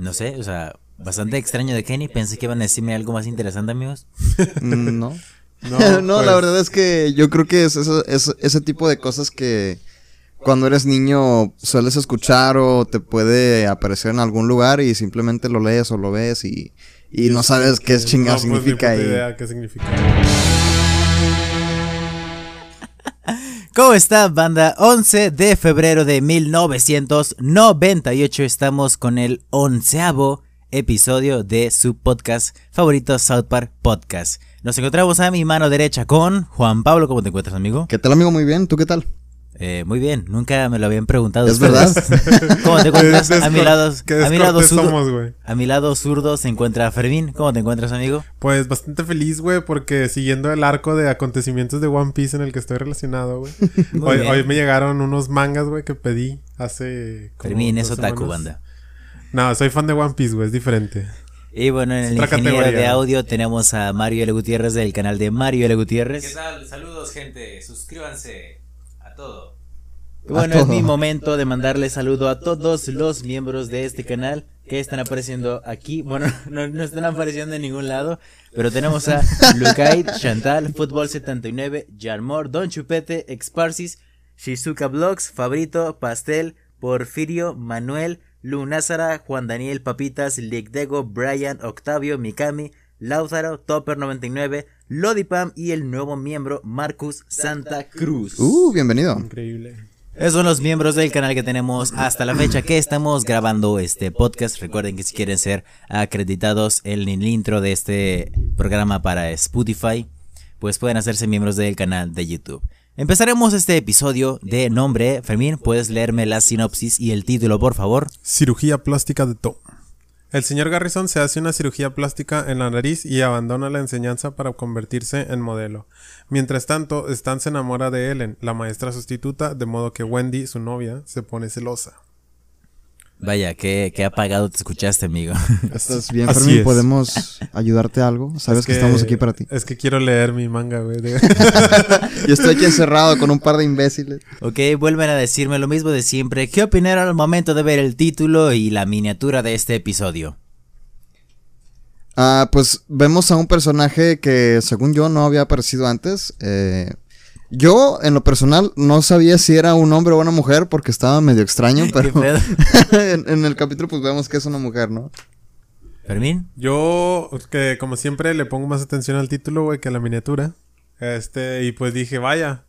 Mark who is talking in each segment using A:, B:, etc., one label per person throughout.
A: No sé, o sea, bastante extraño de Kenny. Pensé que iban a decirme algo más interesante, amigos.
B: Mm, No.
C: No,
B: No,
C: pues,
B: la verdad es que yo creo que es, eso- es ese tipo de cosas que cuando eres niño sueles escuchar o te puede aparecer en algún lugar y simplemente lo lees o lo ves y, y no sabes qué es chingado
C: no, pues, ni
B: significa. y-
C: idea qué significa.
A: ¿Cómo está, banda? 11 de febrero de 1998 estamos con el onceavo episodio de su podcast favorito, South Park Podcast. Nos encontramos a mi mano derecha con Juan Pablo. ¿Cómo te encuentras, amigo?
B: ¿Qué tal, amigo? Muy bien. ¿Tú qué tal?
A: Eh, muy bien, nunca me lo habían preguntado.
B: ¿Es
A: ustedes. ¿Cómo te encuentras?
C: Qué
A: a mi lado,
C: qué
A: a mi lado zurdo,
C: somos, güey.
A: a mi lado zurdo se encuentra Fermín. ¿Cómo te encuentras, amigo?
C: Pues bastante feliz, güey, porque siguiendo el arco de acontecimientos de One Piece en el que estoy relacionado, güey. Hoy, me llegaron unos mangas, güey, que pedí hace. como
A: Fermín es otaku, banda.
C: No, soy fan de One Piece, güey, es diferente.
A: Y bueno, en el ingeniero
C: categoría.
A: de audio tenemos a Mario L. Gutiérrez del canal de Mario L. Gutiérrez.
D: tal? Saludos, gente. Suscríbanse todo.
A: Bueno, es mi momento de mandarle saludo a todos los miembros de este canal que están apareciendo aquí. Bueno, no, no están apareciendo en ningún lado, pero tenemos a Lucaid, Chantal, Fútbol 79, Jarmor, Don Chupete, Exparsis, Shizuka Vlogs, Fabrito, Pastel, Porfirio, Manuel, Lunázara, Juan Daniel Papitas, Ligdego, Brian, Octavio, Mikami, Lautaro, Topper99, Lodipam y el nuevo miembro Marcus Santa Cruz.
B: Uh, bienvenido.
C: Increíble.
A: Esos son los miembros del canal que tenemos hasta la fecha que estamos grabando este podcast. Recuerden que si quieren ser acreditados en el intro de este programa para Spotify, pues pueden hacerse miembros del canal de YouTube. Empezaremos este episodio de nombre. Fermín, ¿puedes leerme la sinopsis y el título, por favor?
C: Cirugía plástica de Tom. El señor Garrison se hace una cirugía plástica en la nariz y abandona la enseñanza para convertirse en modelo. Mientras tanto, Stan se enamora de Ellen, la maestra sustituta, de modo que Wendy, su novia, se pone celosa.
A: Vaya, qué, qué apagado te escuchaste, amigo.
B: ¿Estás bien,
C: Así
B: Fermín?
C: es.
B: ¿Podemos ayudarte a algo? Sabes
C: Es
B: que, estamos aquí para ti.
C: Es que quiero leer mi manga, güey.
B: Yo estoy aquí encerrado con un par de imbéciles.
A: ok, vuelven a decirme lo mismo de siempre. ¿Qué opinaron al momento de ver el título y la miniatura de este episodio?
B: Ah, pues vemos a un personaje que según yo no había aparecido antes. Eh, yo, en lo personal, no sabía si era un hombre o una mujer porque estaba medio extraño, pero en el capítulo pues vemos que es una mujer, ¿no?
A: ¿Fermín?
C: Yo, que como siempre, le pongo más atención al título, güey, que a la miniatura. Este, y pues dije, vaya.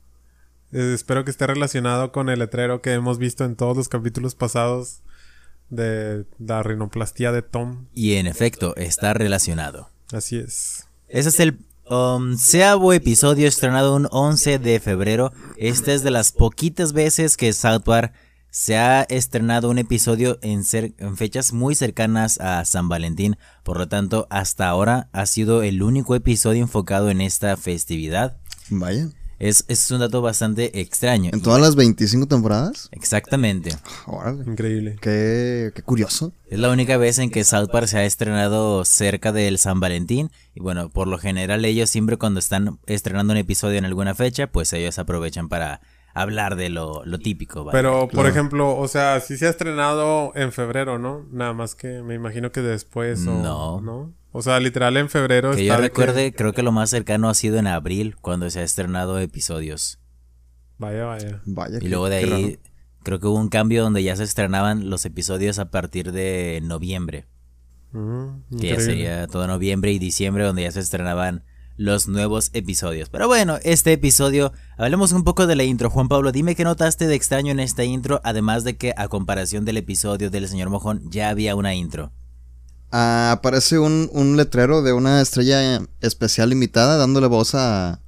C: eh, espero que esté relacionado con el letrero que hemos visto en todos los capítulos pasados de la rinoplastía de Tom.
A: Y en efecto, está relacionado.
C: Así es.
A: Ese es el onceavo episodio estrenado un 11 de febrero. Esta es de las poquitas veces que South se ha estrenado un episodio en, en fechas muy cercanas a San Valentín. Por lo tanto, hasta ahora ha sido el único episodio enfocado en esta festividad.
B: Vaya.
A: Es, es un dato bastante extraño.
B: ¿En todas las 25 temporadas?
A: Exactamente.
B: Órale.
C: Increíble.
B: Qué, qué curioso.
A: Es la única vez en que South Park se ha estrenado cerca del San Valentín. Y bueno, por lo general ellos siempre cuando están estrenando un episodio en alguna fecha, pues ellos aprovechan para hablar de lo, lo típico. ¿vale?
C: Pero, por
B: claro.
C: ejemplo, o sea, sí se ha estrenado en febrero, ¿no? Nada más que me imagino que después o...
A: No.
C: ¿no? O sea, literal en febrero
A: que
C: está
A: yo
C: de
A: recuerde, creo que lo más cercano ha sido en abril, cuando se ha estrenado episodios.
C: Vaya, vaya.
B: Vaya.
A: Y luego de ahí,
B: raro.
A: creo que hubo un cambio donde ya se estrenaban los episodios a partir de noviembre.
C: Ujú,
A: Que ya sería todo noviembre y diciembre donde ya se estrenaban los nuevos episodios. Pero bueno, este episodio, hablemos un poco de la intro. Juan Pablo, dime qué notaste de extraño en esta intro, además de que a comparación del episodio del señor Mojón ya había una intro.
B: Ah, aparece un, un letrero de una estrella especial limitada dándole voz a...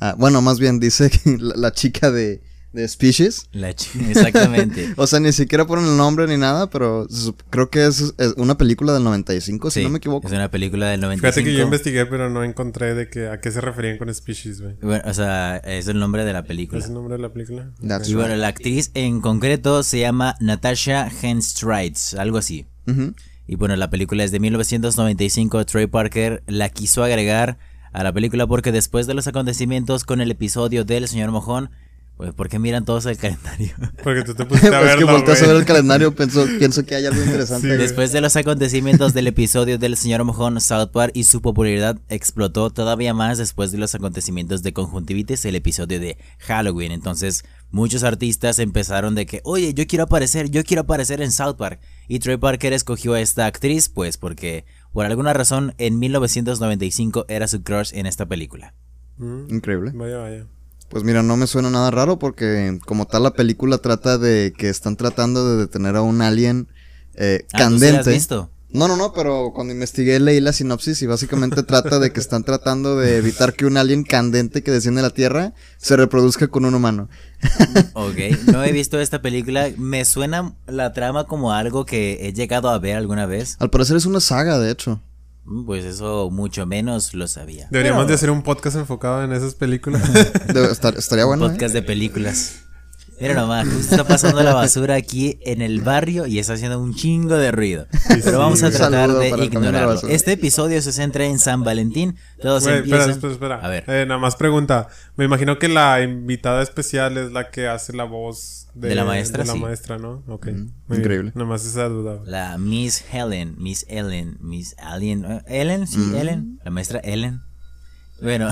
B: a- bueno, más bien dice que la, la chica de, de Species.
A: La Exactamente.
B: O sea, ni siquiera ponen el nombre ni nada, pero creo que es, es una película del 95, si
A: Sí,
B: no me equivoco.
A: Es una película del 95.
C: Fíjate que yo investigué, pero no encontré de que, a qué se referían con Species, güey.
A: Bueno, o sea, es el nombre de la película.
C: ¿Es el nombre de la película?
B: That's
A: Y bueno, la actriz en concreto se llama Natasha Henstridge, algo así.
B: Ujú.
A: Y bueno, la película es de 1995. Trey Parker la quiso agregar a la película porque después de los acontecimientos con el episodio del señor Mojón, Pues, ¿por qué miran todos el calendario?
C: Porque tú te pusiste a
B: es que volteas a ver
C: güey.
B: el calendario, pienso, pienso que hay algo interesante.
C: Sí.
A: Después de los acontecimientos del episodio del señor mojón, South Park y su popularidad explotó todavía más después de los acontecimientos de conjuntivitis, el episodio de Halloween. Entonces, muchos artistas empezaron de que, oye, yo quiero aparecer, yo quiero aparecer en South Park. Y Trey Parker escogió a esta actriz, pues porque por alguna razón en 1995 era su crush en esta película.
C: Mm,
B: Increíble.
C: Vaya, vaya.
B: Pues mira, no me suena nada raro porque como tal la película trata de que están tratando de detener a un alien eh,
A: Ah, ¿tú sí la has
B: candente.
A: visto?
B: No, no, no, pero cuando investigué leí la sinopsis y básicamente trata de que están tratando de evitar que un alien candente que desciende a la Tierra se reproduzca con un humano.
A: Ok, no he visto esta película. Me suena la trama como algo que he llegado a ver alguna vez.
B: Al parecer es una saga, de hecho.
A: Pues eso mucho menos lo sabía.
C: Deberíamos
A: Pero-
C: de hacer un podcast enfocado en esas películas.
B: Debe estar- estaría bueno. ¿eh?
A: podcast de películas. Mira nomás, justo está pasando la basura aquí en el barrio y está haciendo un chingo de ruido. Pero vamos a tratar de ignorarlo. Este episodio se centra en San Valentín. Todos
C: espera,
A: empiezan.
C: espera, espera.
A: A ver.
C: Eh, nada más pregunta. Me imagino que la invitada especial es la que hace la voz de,
A: De la maestra,
C: de la
A: sí.
C: maestra, ¿no? Ok.
B: Increíble.
C: Nada más esa duda.
A: La Miss Helen, Miss Ellen, Miss Alien. eh, Ellen, sí,
B: Mm.
A: Ellen. La maestra Ellen. Bueno,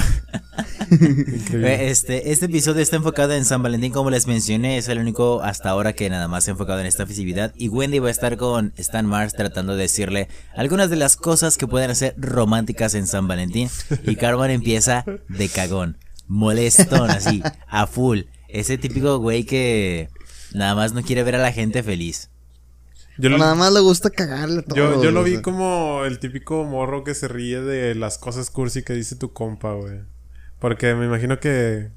C: Increíble.
A: este, este episodio está enfocado en San Valentín, como les mencioné, es el único hasta ahora que nada más se ha enfocado en esta festividad. Y Wendy va a estar con Stan Mars tratando de decirle algunas de las cosas que pueden ser románticas en San Valentín. Y Carmen empieza de cagón, molestón, así, a full. Ese típico güey que nada más no quiere ver a la gente feliz.
C: Yo,
B: Nada más le gusta cagarle todo.
C: yo, yo lo
B: o
C: vi
B: sea.
C: como el típico morro que se ríe de las cosas cursi que dice tu compa, güey. Porque me imagino que...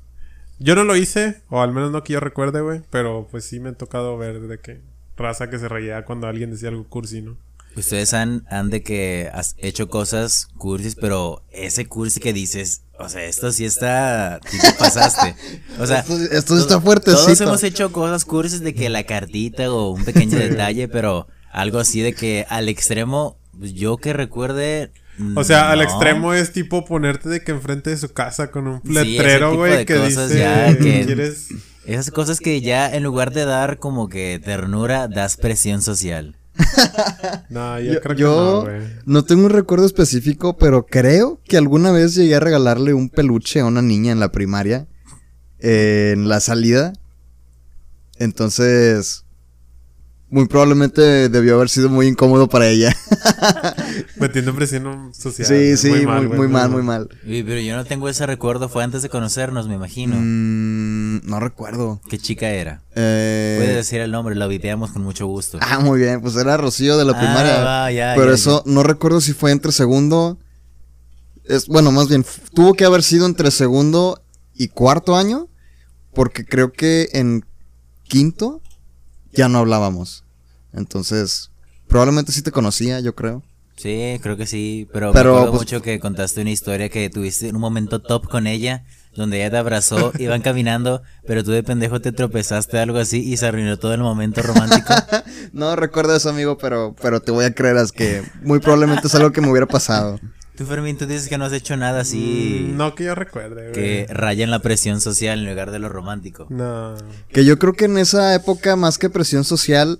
C: Yo no lo hice, o al menos no que yo recuerde, güey. Pero pues sí me ha tocado ver de que raza que se reía cuando alguien decía algo cursi, ¿no?
A: Ustedes han, han de que has hecho cosas cursis, pero ese cursi que dices, o sea, esto sí está, sí te pasaste. O sea,
B: Esto- esto está fuertecito.
A: Todos hemos hecho cosas cursis de que la cartita o un pequeño detalle, pero algo así de que al extremo, pues, yo que recuerde.
C: O sea, al extremo es tipo ponerte de que enfrente de su casa con un letrero, güey, que
A: cosas
C: dice
A: ya que-
C: ¿Quieres?
A: Esas cosas que ya en lugar de dar como que ternura, das presión social.
C: No, yo,
B: Yo,
C: creo que
B: yo
C: no, güey.
B: no tengo un recuerdo específico, pero creo que alguna vez llegué a regalarle un peluche a una niña en la primaria. eh, en la salida. Entonces. Muy probablemente debió haber sido muy incómodo para ella.
C: Metiendo presión social.
B: sí, sí, muy, mal, muy mal.
A: Pero yo no tengo ese recuerdo, fue antes de conocernos, me imagino.
B: Mm, no recuerdo.
A: ¿Qué chica era?
B: Eh,
A: Puedes decir el nombre, lo videamos con mucho gusto.
B: Ah, muy bien, pues era Rocío de la
A: Ah,
B: primaria.
A: va, ya,
B: pero
A: ya,
B: eso no recuerdo si fue entre segundo. Es, bueno, más bien, tuvo que haber sido entre segundo y cuarto año. Porque creo que en quinto ya no hablábamos. Entonces, probablemente sí te conocía, yo creo.
A: Sí, creo que sí, pero,
B: Pero,
A: me acuerdo
B: pues-
A: mucho que contaste una historia que tuviste en un momento top con ella, donde ella te abrazó, iban caminando, pero tú de pendejo te tropezaste algo así y se arruinó todo el momento romántico.
B: No recuerdo eso, amigo, pero, pero te voy a creer, es que muy probablemente es algo que me hubiera pasado.
A: Tú, Fermín, tú dices que no has hecho nada así
C: Mm, No que yo recuerde, güey.
A: que raya en la presión social en lugar de lo romántico.
C: No.
B: Que yo creo que en esa época, más que presión social,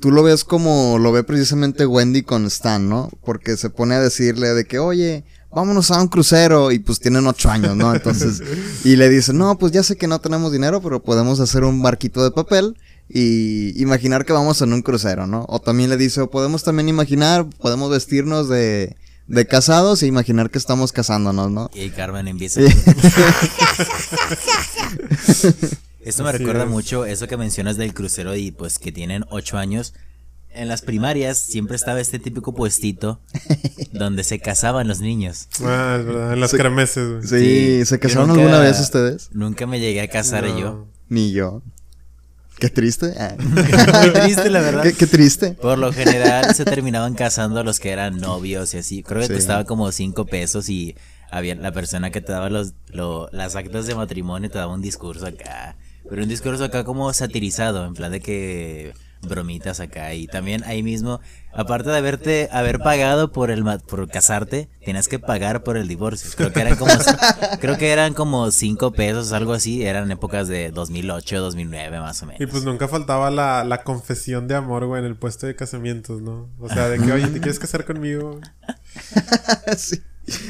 B: tú lo ves como lo ve precisamente Wendy con Stan, ¿no? Porque se pone a decirle de que, oye, vámonos a un crucero. Y pues tienen ocho años, ¿no? Entonces, y le dice, no, pues ya sé que no tenemos dinero, pero podemos hacer un barquito de papel y imaginar que vamos en un crucero, ¿no? O también le dice, o podemos también imaginar, podemos vestirnos de, de casados e imaginar que estamos casándonos, ¿no?
A: Y Carmen empieza.
B: Sí.
A: Esto me
C: Así
A: recuerda
C: es.
A: mucho eso que mencionas del crucero y pues que tienen ocho años. En las primarias siempre estaba este típico puestito donde se casaban los niños.
C: Ah, es verdad. En las
B: Sí.
C: cremeses.
B: Sí,
A: Sí,
B: ¿se casaron
A: nunca-
B: alguna vez ustedes?
A: Nunca me llegué a casar
C: No.
A: yo.
B: Ni yo. Qué triste. Ah.
A: Muy triste, la verdad.
B: Qué, qué triste.
A: Por lo general se terminaban casando los que eran novios y así. Creo que
B: Sí.
A: costaba como cinco pesos y había la persona que te daba los, lo- las actas de matrimonio te daba un discurso acá. Pero un discurso acá como satirizado, en plan de que bromitas acá y también ahí mismo, aparte de haberte haber pagado por el ma- por casarte, tienes que pagar por el divorcio. Creo que eran como creo que eran como cinco pesos, algo así, eran épocas de 2008, 2009 más o menos.
C: Y pues nunca faltaba la, la confesión de amor, güey, en el puesto de casamientos, ¿no? O sea, de que, oye, ¿te quieres casar conmigo?
B: sí.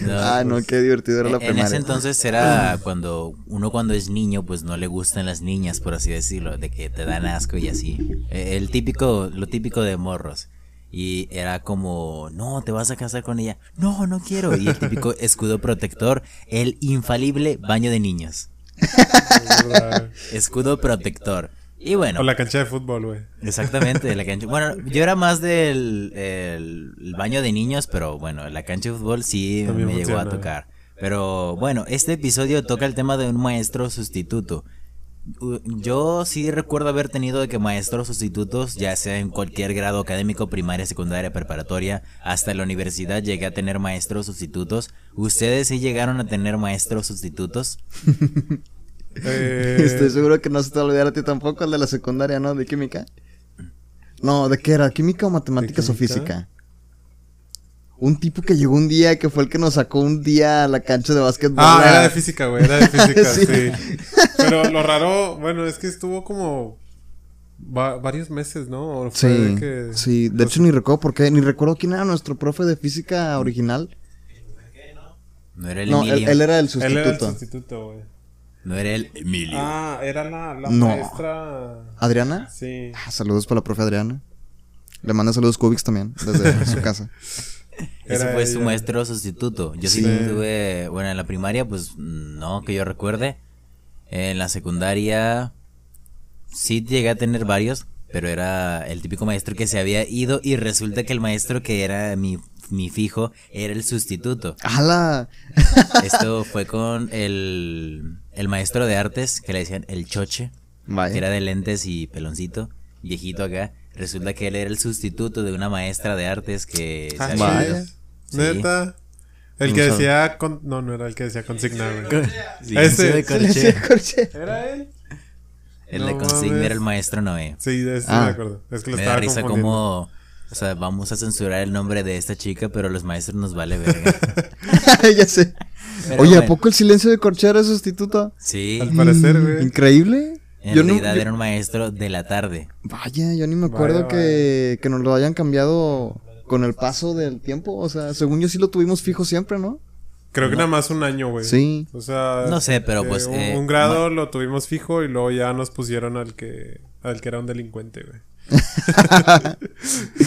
A: No,
B: ah, no, qué divertido era la
A: En- en ese entonces era cuando uno cuando es niño pues no le gustan las niñas por así decirlo, de que te dan asco y así. Eh, El típico, lo típico de morros. Y era como, no, te vas a casar con ella. No, no quiero. Y el típico escudo protector, el infalible baño de niños.
C: ¿verdad?
A: Escudo protector. Y bueno,
C: o la cancha de fútbol, güey.
A: Exactamente, de la cancha. Bueno, yo era más del el, el baño de niños, pero bueno, la cancha de fútbol sí
C: También
A: me llegó a tocar. Pero bueno, este episodio toca el tema de un maestro sustituto. Yo sí recuerdo haber tenido de que maestros sustitutos, ya sea en cualquier grado académico, primaria, secundaria, preparatoria, hasta la universidad llegué a tener maestros sustitutos. ¿Ustedes sí llegaron a tener maestros sustitutos?
C: Eh,
B: Estoy seguro que no se te va a olvidar a ti tampoco el de la secundaria, ¿no? De química. No, ¿de qué era? ¿Química o matemáticas o física? Un tipo que llegó un día que fue el que nos sacó un día a la cancha de básquetbol.
C: Ah, era de física, güey, era de física,
B: Sí.
C: sí. Pero lo raro, bueno, es que estuvo como va- varios meses, ¿no? O fue
B: Sí,
C: de que-
B: sí, de hecho ni recuerdo por qué, ni recuerdo quién era nuestro profe de física original.
A: No era el
B: No, él, era el
C: Él era el
B: sustituto.
C: sustituto, güey.
A: No era el Emilio.
C: Ah, era la, la
B: No.
C: maestra.
B: ¿Adriana?
C: Sí.
B: Ah, saludos para la profe Adriana. Le manda saludos Cubix también, desde su casa.
A: Ese fue su maestro sustituto. Yo sí.
B: Sí.
A: tuve, bueno, en la primaria, pues no, que yo recuerde. En la secundaria sí llegué a tener varios, pero era el típico maestro que se había ido y resulta que el maestro que era mi, mi fijo era el sustituto.
B: ¡Hala!
A: Esto fue con el, el maestro de artes que le decían el choche, que
B: Vaya.
A: era de lentes y peloncito, viejito acá. Resulta que él era el sustituto de una maestra de artes que se
C: Ah,
A: había ido.
C: chido. Neta. El que decía. con- No, no era el que decía consigna, güey.
A: Sí,
C: Ese.
A: de
B: Se corche.
C: ¿Era él?
A: El de
C: No
A: consigna
C: mames.
A: era el maestro Noé.
C: Sí, de ese
B: Ah.
C: me acuerdo. Es que lo
A: Me da
C: estaba
A: risa
C: confundiendo.
A: como, o sea, vamos a censurar el nombre de esta chica, pero los maestros nos vale verga.
B: ya sé.
A: Pero
B: Oye, ¿a poco el silencio de corche era sustituto?
A: Sí,
C: Al parecer, güey.
B: Increíble.
A: en
B: Yo no-
A: realidad
B: yo-
A: era un maestro de la tarde.
B: Vaya, yo ni me acuerdo
C: Vaya,
B: que, que nos lo hayan cambiado con el paso del tiempo. O sea, según yo sí lo tuvimos fijo siempre, ¿no?
C: Creo que nada más un año, güey.
B: Sí.
C: O sea.
A: No sé, pero
C: eh,
A: pues,
C: Un,
A: eh,
C: un grado lo tuvimos fijo y luego ya nos pusieron al que. Al que era un delincuente, güey.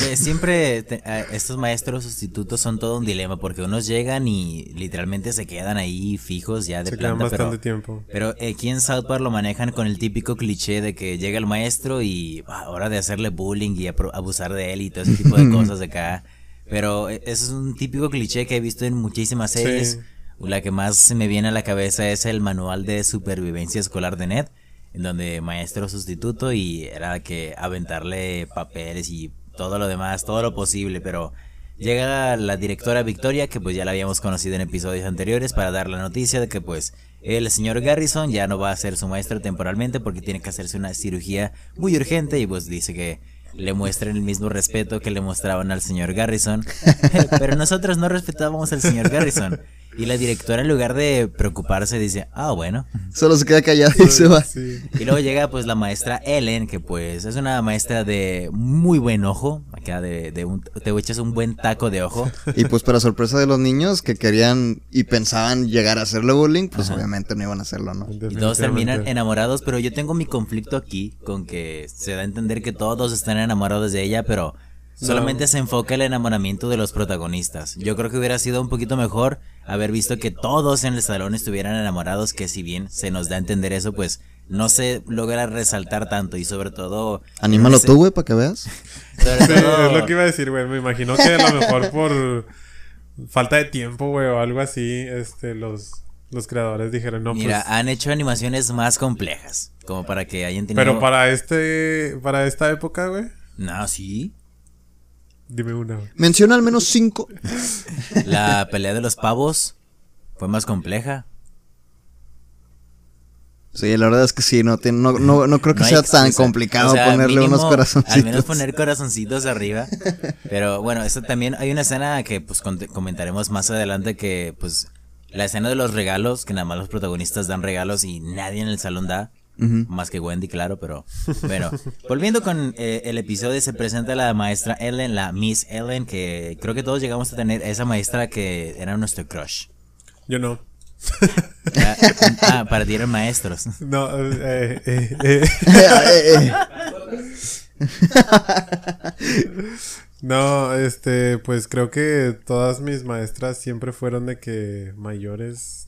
A: Eh, siempre te- eh, estos maestros sustitutos son todo un dilema porque unos llegan y literalmente se quedan ahí fijos ya de
C: Se quedan
A: pero
C: tiempo.
A: Pero aquí en South Park lo manejan con el típico cliché de que llega el maestro y ah, hora de hacerle bullying y abusar de él y todo ese tipo de cosas acá. Pero eh, eso es un típico cliché que he visto en muchísimas series.
C: Sí.
A: La que más se me viene a la cabeza es el manual de supervivencia escolar de Ned, en donde maestro sustituto y era que aventarle papeles y todo lo demás, todo lo posible, pero llega la directora Victoria, que pues ya la habíamos conocido en episodios anteriores, para dar la noticia de que pues el señor Garrison ya no va a ser su maestro temporalmente porque tiene que hacerse una cirugía muy urgente y pues dice que le muestren el mismo respeto que le mostraban al señor Garrison. Pero nosotros no respetábamos al señor Garrison. Y la directora en lugar de preocuparse dice, ah, bueno.
B: Solo se queda callado y se va.
C: Sí.
A: Y luego llega pues la maestra Ellen, que pues es una maestra de muy buen ojo. Acá de, de un, te echas un buen taco de ojo.
B: Y pues para sorpresa de los niños que querían y pensaban llegar a hacerle bullying, pues obviamente no iban a hacerlo, ¿no?
A: Y todos terminan enamorados, pero yo tengo mi conflicto aquí con que se da a entender que todos están enamorados de ella, pero solamente se enfoca el enamoramiento de los protagonistas. Yo creo que hubiera sido un poquito mejor haber visto que todos en el salón estuvieran enamorados, que si bien se nos da a entender eso, pues no se logra resaltar tanto y sobre todo...
B: Anímalo
A: ese-
B: tú, güey, para que veas.
A: sobre
C: Sí,
A: todo-
C: es lo que iba a decir, güey. Me imagino que a lo mejor por falta de tiempo, güey, o algo así, este, los, los creadores dijeron, no,
A: Mira,
C: pues...
A: han hecho animaciones más complejas, como para que hayan tenido...
C: Pero para este, para esta época, güey,
A: No, sí.
C: Dime una.
B: Menciona al menos cinco.
A: La pelea de los pavos fue más compleja.
B: Sí, la verdad es que sí, no, tiene- no, no, no creo que
A: No
B: sea tan
A: excusa.
B: complicado
A: O sea,
B: ponerle
A: mínimo,
B: unos corazoncitos.
A: Al menos poner corazoncitos arriba. Pero bueno, eso también hay una escena que pues comentaremos más adelante que pues la escena de los regalos, que nada más los protagonistas dan regalos y nadie en el salón da. Más que Wendy, claro, pero bueno. Volviendo con eh, el episodio, se presenta la maestra Ellen, la Miss Ellen, que creo que todos llegamos a tener esa maestra que era nuestro crush.
C: Yo no.
A: Ah, ah, para ti eran maestros.
C: No, eh, eh. Eh,
B: eh,
C: No, este, pues creo que todas mis maestras siempre fueron de que mayores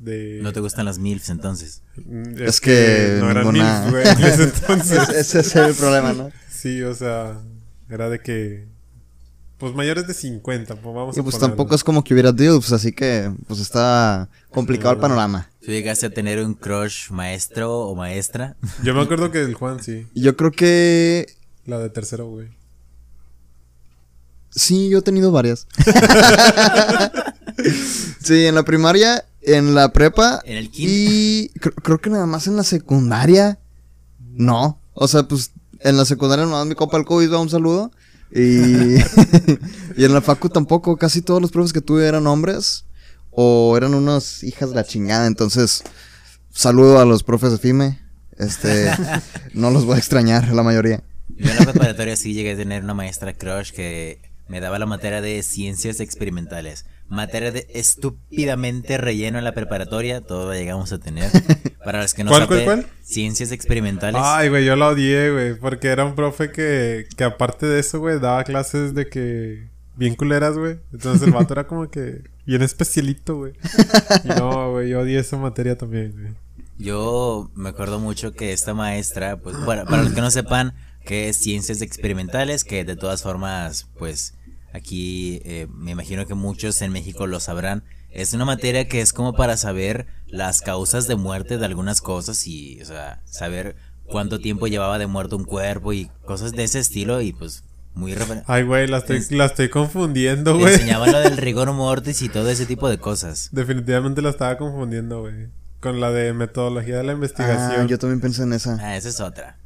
C: de...
A: No te gustan las MILFs entonces.
C: Mm,
B: Es que
C: no eran
B: ninguna-
C: MILFs, güey, en ese entonces.
B: Ese es el problema, ¿no?
C: Sí, o sea, era de que... Pues mayores de 50, pues vamos
B: Y
C: a
B: pues
C: ponerlo.
B: tampoco es como que hubiera DILFs, así que pues está complicado el panorama.
A: ¿Tú llegaste a tener un crush maestro o maestra?
C: Yo me acuerdo que el Juan sí,
B: Yo creo que
C: la de tercero, güey.
B: sí, yo he tenido varias. sí, en la primaria, en la prepa
A: En el kinder.
B: y cr- creo que nada más en la secundaria. No, o sea, pues en la secundaria nomás mi copa el COVID, un saludo. Y, y en la facu tampoco, casi todos los profes que tuve eran hombres o eran unas hijas de la chingada, entonces saludo a los profes de FIME. Este, no los voy a extrañar, la mayoría.
A: Yo en la preparatoria sí llegué a tener una maestra crush que me daba la materia de ciencias experimentales. Materia de estúpidamente relleno en la preparatoria, todo la llegamos a tener. Para los que no
C: ¿Cuál, cuál,
A: saben,
C: cuál?
A: ciencias experimentales.
C: Ay, güey, yo la odié, güey, porque era un profe que, que aparte de eso, güey, daba clases de que bien culeras, güey. Entonces el vato era como que bien especialito, güey. Y No, güey, yo odié esa materia también, güey.
A: Yo me acuerdo mucho que esta maestra, pues bueno, para los que no sepan, que es ciencias experimentales, que de todas formas, pues aquí eh, me imagino que muchos en México lo sabrán. Es una materia que es como para saber las causas de muerte de algunas cosas y, o sea, saber cuánto tiempo llevaba de muerto un cuerpo y cosas de ese estilo y pues muy
C: Ay, güey, la estoy, la estoy confundiendo, güey.
A: enseñaban lo del rigor mortis y todo ese tipo de cosas.
C: Definitivamente la estaba confundiendo, güey. Con la de metodología de la investigación.
B: Ah, yo también pensé en esa.
A: Ah, esa es otra.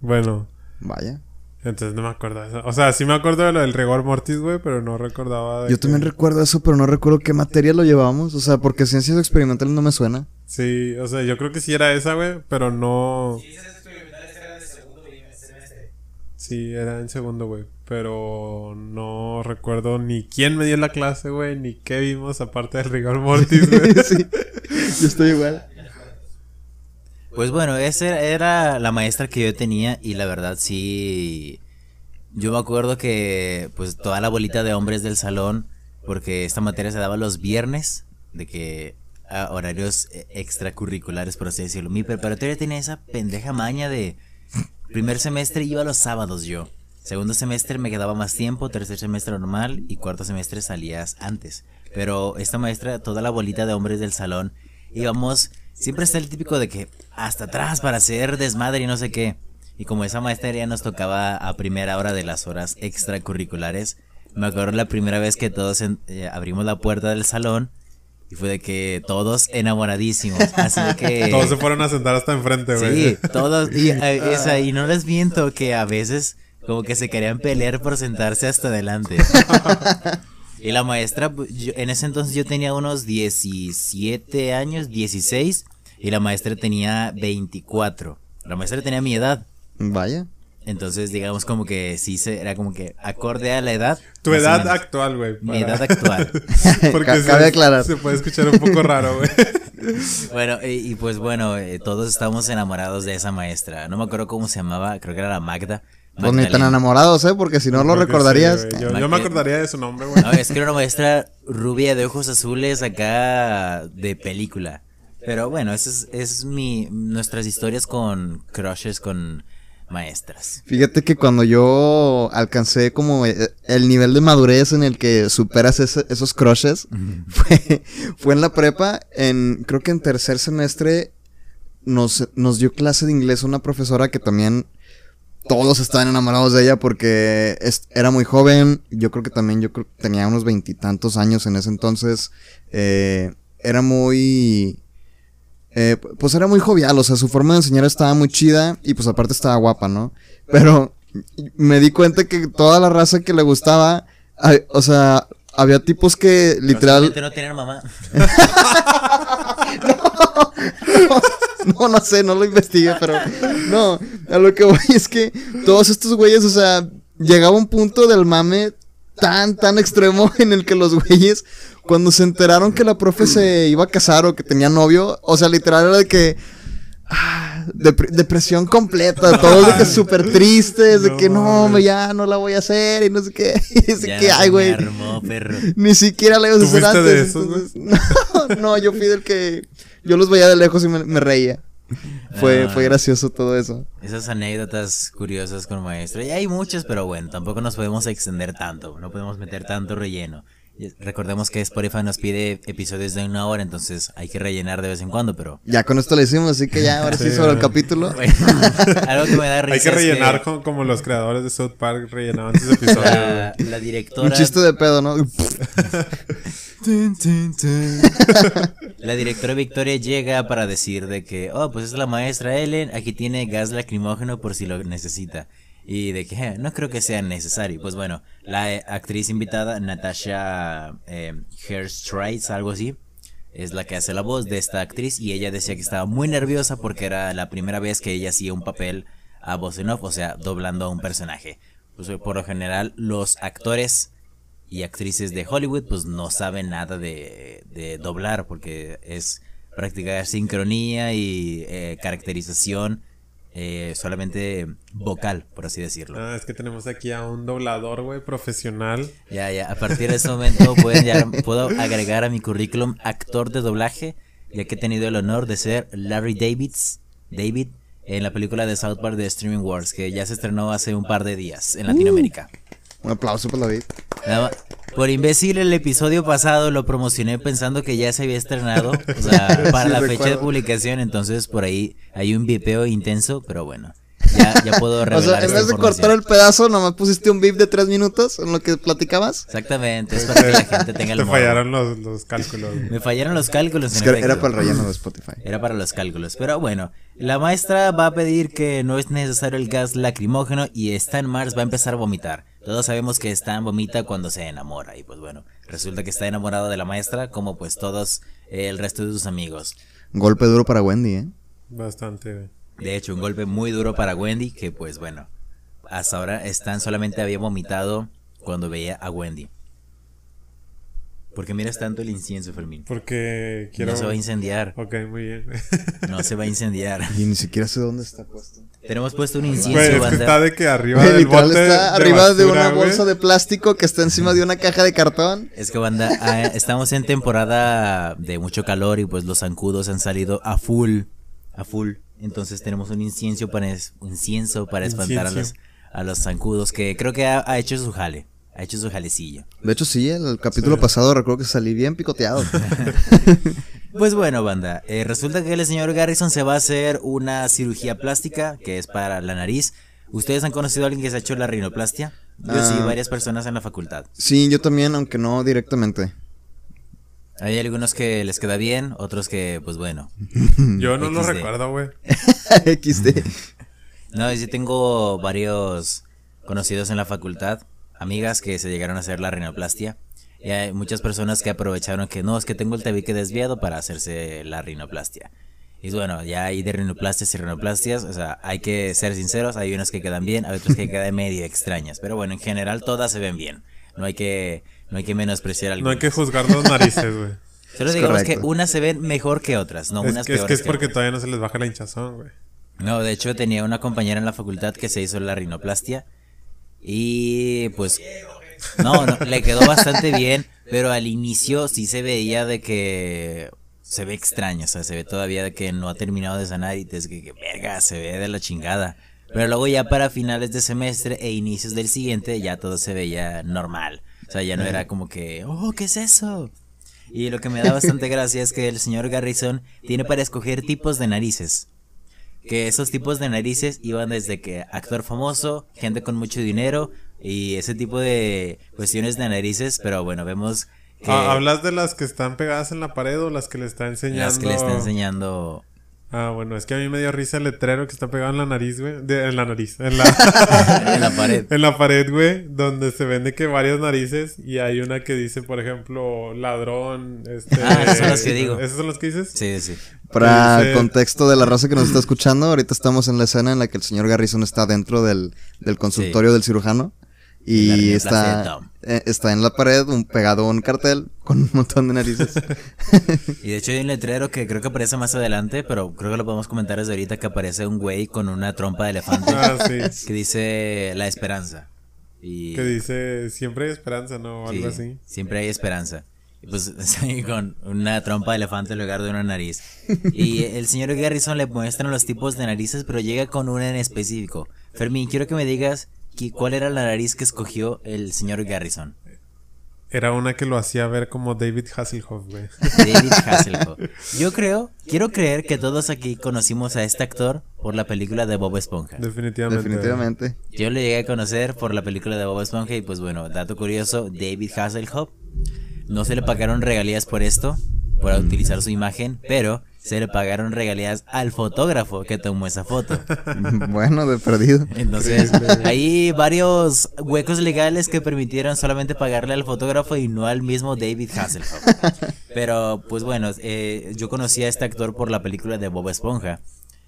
C: Bueno,
B: Vaya.
C: Entonces no me acuerdo de eso. O sea, sí me acuerdo de lo del rigor mortis, güey, pero no recordaba de
B: Yo
C: que-
B: también recuerdo eso, pero no recuerdo qué materia lo llevábamos. O sea, porque ciencias experimentales no me suena.
C: Sí, o sea, yo creo que sí era esa, güey, pero no... Sí, era en segundo, güey. Pero no recuerdo ni quién me dio la clase, güey, ni qué vimos aparte del rigor mortis, güey.
B: sí. Yo estoy igual.
A: Pues bueno, esa era la maestra que yo tenía y la verdad sí... Yo me acuerdo que pues toda la bolita de hombres del salón, porque esta materia se daba los viernes, de que a horarios eh, extracurriculares, por así decirlo. Mi preparatoria tenía esa pendeja maña de... Primer semestre iba los sábados yo. Segundo semestre me quedaba más tiempo, tercer semestre normal y cuarto semestre salías antes. Pero esta maestra, toda la bolita de hombres del salón, íbamos, siempre está el típico de que hasta atrás para hacer desmadre y no sé qué. Y como esa maestra ya nos tocaba a primera hora de las horas extracurriculares, me acuerdo la primera vez que todos en- eh, abrimos la puerta del salón y fue de que todos enamoradísimos. Así que...
C: Todos se fueron a sentar hasta enfrente, güey.
A: Sí, todos. Y, eh, esa, y no les miento que a veces como que se querían pelear por sentarse hasta adelante. y la maestra, pues, yo- en ese entonces yo tenía unos 17 años, 16, y la maestra tenía 24. La maestra tenía mi edad.
B: Vaya.
A: Entonces, digamos como que sí, se, era como que acorde a la edad.
C: Tu edad actual, güey.
A: Mi edad actual.
C: Porque se,
B: cabe aclarar.
C: se puede escuchar un poco raro, güey.
A: Bueno, y, y pues bueno, eh, todos estábamos enamorados de esa maestra. No me acuerdo cómo se llamaba, creo que era la Magda.
B: Pues ni tan enamorados, ¿eh? Porque si no lo recordarías.
C: sí, yo, me acordaría de su nombre, güey.
A: No, es que era una maestra rubia de ojos azules acá de película. Pero bueno, esa es, es mi, nuestras historias con crushes con maestras.
B: Fíjate que cuando yo alcancé como eh, el nivel de madurez en el que superas ese- esos crushes, fue, fue en la prepa, en, creo que en tercer semestre nos, nos dio clase de inglés una profesora que también todos estaban enamorados de ella porque era muy joven, yo creo que también yo creo tenía unos veintitantos años en ese entonces, eh, era muy... eh, pues era muy jovial, o sea, su forma de enseñar estaba muy chida y pues aparte estaba guapa, ¿no? Pero me di cuenta que toda la raza que le gustaba, o sea, había tipos que literal...
A: No tener mamá.
B: No, no sé, no lo investigué, pero no, a lo que voy es que todos estos güeyes, o sea, llegaba un punto del mame tan, tan extremo en el que los güeyes, cuando se enteraron que la profe se iba a casar o que tenía novio, o sea, literal era de que... ah, dep- depresión completa, todos de que súper tristes, de
C: No
B: que no, ya no la voy a hacer y no sé qué. Y
A: Ya
B: que,
A: no
B: ay, güey. Ni siquiera la ibas a
C: ¿Tú
B: hacer antes.
C: de esos,
B: entonces- no, no, yo fui del que. Yo los veía de lejos y me, me reía. Fue,
A: Ah.
B: fue gracioso todo eso.
A: Esas anécdotas curiosas con maestro. Y hay muchas, pero bueno, tampoco nos podemos extender tanto. No podemos meter tanto relleno. Recordemos que Spotify nos pide episodios de una hora, entonces hay que rellenar de vez en cuando, pero...
B: Ya con esto lo hicimos, así que ya ahora sí,
C: Sí,
B: sobre el capítulo.
A: Bueno, algo que me da risa
C: Hay que
A: es
C: rellenar con- como los creadores de South Park rellenaban sus episodios.
A: la directora...
B: Un chiste de pedo, ¿no?
A: La directora Victoria llega para decir de que, oh, pues es la maestra Ellen, aquí tiene gas lacrimógeno por si lo necesita. Y de que "Eh, no creo que sea necesario. Pues bueno, la eh, actriz invitada, Natasha eh, algo así, es la que hace la voz de esta actriz y ella decía que estaba muy nerviosa porque era la primera vez que ella hacía un papel a voz en off, o sea, doblando a un personaje. Pues por lo general los actores y actrices de Hollywood pues no saben nada de, de doblar porque es practicar sincronía y eh, caracterización eh, solamente vocal, por así decirlo.
C: Ah, es que tenemos aquí a un doblador, güey, profesional.
A: Ya, ya, a partir de ese momento pueden ya- puedo agregar a mi currículum actor de doblaje, ya que he tenido el honor de ser Larry Davids, David en la película de South Park de Streaming Wars, que ya se estrenó hace un par de días en Latinoamérica.
B: Un aplauso por David.
A: Nada Por imbécil, el episodio pasado lo promocioné pensando que ya se había estrenado, o sea, para
B: Sí,
A: la fecha de publicación, entonces por ahí hay un vipeo intenso, pero bueno, ya, ya puedo
B: O
A: revelar
B: sea, en vez de cortar el pedazo, nomás pusiste un beep de tres minutos en lo que platicabas.
A: Exactamente, es para que la gente tenga el
C: Te fallaron los, los cálculos.
A: Me fallaron los cálculos.
B: Es
A: en
B: era para el relleno de Spotify.
A: Era para los cálculos. Pero bueno, la maestra va a pedir que no es necesario el gas lacrimógeno y Stan Mars va a empezar a vomitar. Todos sabemos que Stan vomita cuando se enamora. Y pues bueno, resulta que está enamorado de la maestra, como pues todos eh, el resto de sus amigos.
B: Golpe duro para Wendy, ¿eh?
C: Bastante.
A: De hecho, un golpe muy duro para Wendy, que pues bueno, hasta ahora Stan solamente había vomitado cuando veía a Wendy. Porque miras tanto el incienso, Fermín.
C: Porque quiero.
A: No se va a incendiar.
C: Ok, muy bien.
A: No se va a incendiar.
B: Y ni siquiera sé dónde está puesto.
A: Tenemos puesto un
C: Güey,
A: incienso,
C: es que está de que arriba del bote
B: está arriba de una
C: güey.
B: bolsa de plástico que está encima de una caja de cartón.
A: Es que banda, ah, estamos en temporada de mucho calor y pues los zancudos han salido a full, a full. Entonces tenemos un incienso para es- incienso para espantar a los a los zancudos que creo que ha, ha hecho su jale, ha hecho su jalecillo.
B: De hecho, sí, el capítulo pasado recuerdo que salí bien picoteado.
A: Pues bueno, banda, eh, resulta que el señor Garrison se va a hacer una cirugía plástica que es para la nariz. ¿Ustedes han conocido a alguien que se ha hecho la rinoplastia? Yo sí,
B: Ah.
A: varias personas en la facultad.
B: Sí, yo también, aunque no directamente.
A: Hay algunos que les queda bien, otros que, pues bueno.
C: Yo no lo
A: XD.
C: recuerdo, güey.
B: XD.
A: No, sí tengo varios conocidos en la facultad, amigas que se llegaron a hacer la rinoplastia. Y hay muchas personas que aprovecharon que no, es que tengo el tabique desviado para hacerse la rinoplastia. Y bueno, ya hay de rinoplastias y rinoplastias, o sea, hay que ser sinceros, hay unas que quedan bien, hay otras que quedan medio extrañas. Pero bueno, en general todas se ven bien. No hay que, no hay que menospreciar
C: No hay que juzgar los narices, güey.
A: Solo
B: Es
A: digamos
B: correcto.
A: que unas se ven mejor que otras, no
C: es,
A: unas
C: que, es
A: peores
C: que es
A: que
C: porque
A: otras.
C: todavía no se les baja la hinchazón, güey.
A: No, de hecho tenía una compañera en la facultad que se hizo la rinoplastia y pues no, no, le quedó bastante bien, pero al inicio sí se veía de que se ve extraño, o sea, se ve todavía de que no ha terminado de sanar y es que, que, verga, se ve de la chingada. Pero luego ya para finales de semestre e inicios del siguiente ya todo se veía normal. O sea, ya no era como que, oh, ¿qué es eso? Y lo que me da bastante gracia es que el señor Garrison tiene para escoger tipos de narices que esos tipos de narices iban desde que actor famoso, gente con mucho dinero y ese tipo de cuestiones de narices, pero bueno, vemos que-
C: Ah, ¿Hablas de las que están pegadas en la pared o las que le está enseñando?
A: las que le está enseñando.
C: Ah, bueno, es que a mí me dio risa el letrero que está pegado en la nariz, güey. De- En la nariz, en la...
A: en la pared.
C: En la pared, güey, donde se vende que varias narices y hay una que dice, por ejemplo, ladrón, este...
A: Ah, esas son las que digo.
C: ¿Esas son las que dices?
A: Sí, sí.
B: Para
C: Dice-
B: contexto de la raza que nos está escuchando, ahorita estamos en la escena en la que el señor Garrison está dentro del, del consultorio del cirujano. Y está, eh, está en la pared un, pegado un cartel con un montón de narices.
A: Y de hecho hay un letrero que creo que aparece más adelante, pero creo que lo podemos comentar desde ahorita que aparece un güey con una trompa de elefante
C: Ah, sí.
A: que dice la esperanza. Y
C: Que dice, siempre hay esperanza, ¿no?
A: Sí,
C: algo así.
A: siempre hay esperanza. Y pues con una trompa de elefante en lugar de una nariz. Y el señor Garrison le muestran los tipos de narices, pero llega con una en específico. Fermín, quiero que me digas qui- cuál era la nariz que escogió el señor Garrison.
C: Era una que lo hacía ver como David Hasselhoff, güey.
A: David Hasselhoff. Yo creo, quiero creer que todos aquí conocimos a este actor por la película de Bob Esponja.
C: Definitivamente.
B: Definitivamente.
A: Yo le llegué a conocer por la película de Bob Esponja y pues bueno, dato curioso, David Hasselhoff. No se le pagaron regalías por esto, por utilizar su imagen, pero se le pagaron regalías al fotógrafo que tomó esa foto.
B: bueno, de perdido.
A: Entonces, hay varios huecos legales que permitieron solamente pagarle al fotógrafo y no al mismo David Hasselhoff. Pero, pues bueno, eh, yo conocí a este actor por la película de Bob Esponja.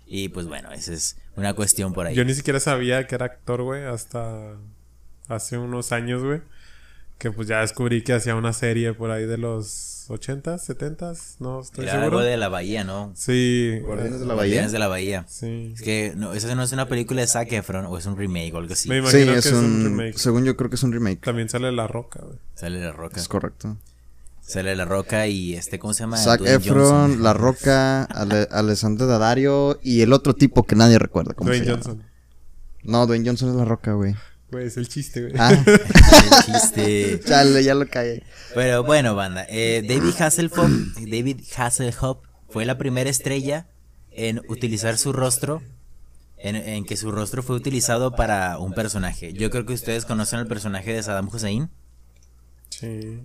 A: Y pues bueno, esa es una cuestión por ahí.
C: Yo ni siquiera sabía que era actor, güey, hasta hace unos años, güey. Que pues ya descubrí que hacía una serie por ahí de los 80s, 70s, no estoy
A: Era
C: seguro.
A: algo de la bahía, ¿no?
C: Sí.
B: Guardianes de la
A: Guardianes de la bahía.
C: Sí.
A: Es que no, esa no es una película de Zac Efron o es un remake o algo así.
C: Me
B: Sí,
C: imagino
B: es
C: que es un,
B: un.
C: remake.
B: Según yo creo que es un remake.
C: También sale La Roca, güey.
A: Sale la roca.
B: Es correcto.
A: Sale la roca y este, ¿cómo se llama?
B: Zac
A: Dwayne
B: Efron,
A: Johnson.
B: La Roca, Ale- Alessandro Daddario y el otro tipo que nadie recuerda cómo
C: Dwayne
B: se llama.
C: Johnson.
B: No, Dwayne Johnson es La Roca, güey.
C: Güey, es el chiste, güey.
B: Ah,
A: El chiste.
B: chale, ya lo cagué.
A: Pero bueno, banda. eh, David Hasselhoff, David Hasselhoff fue la primera estrella en utilizar su rostro, en, en que su rostro fue utilizado para un personaje. Yo creo que ustedes conocen el personaje de Saddam Hussein.
C: Sí.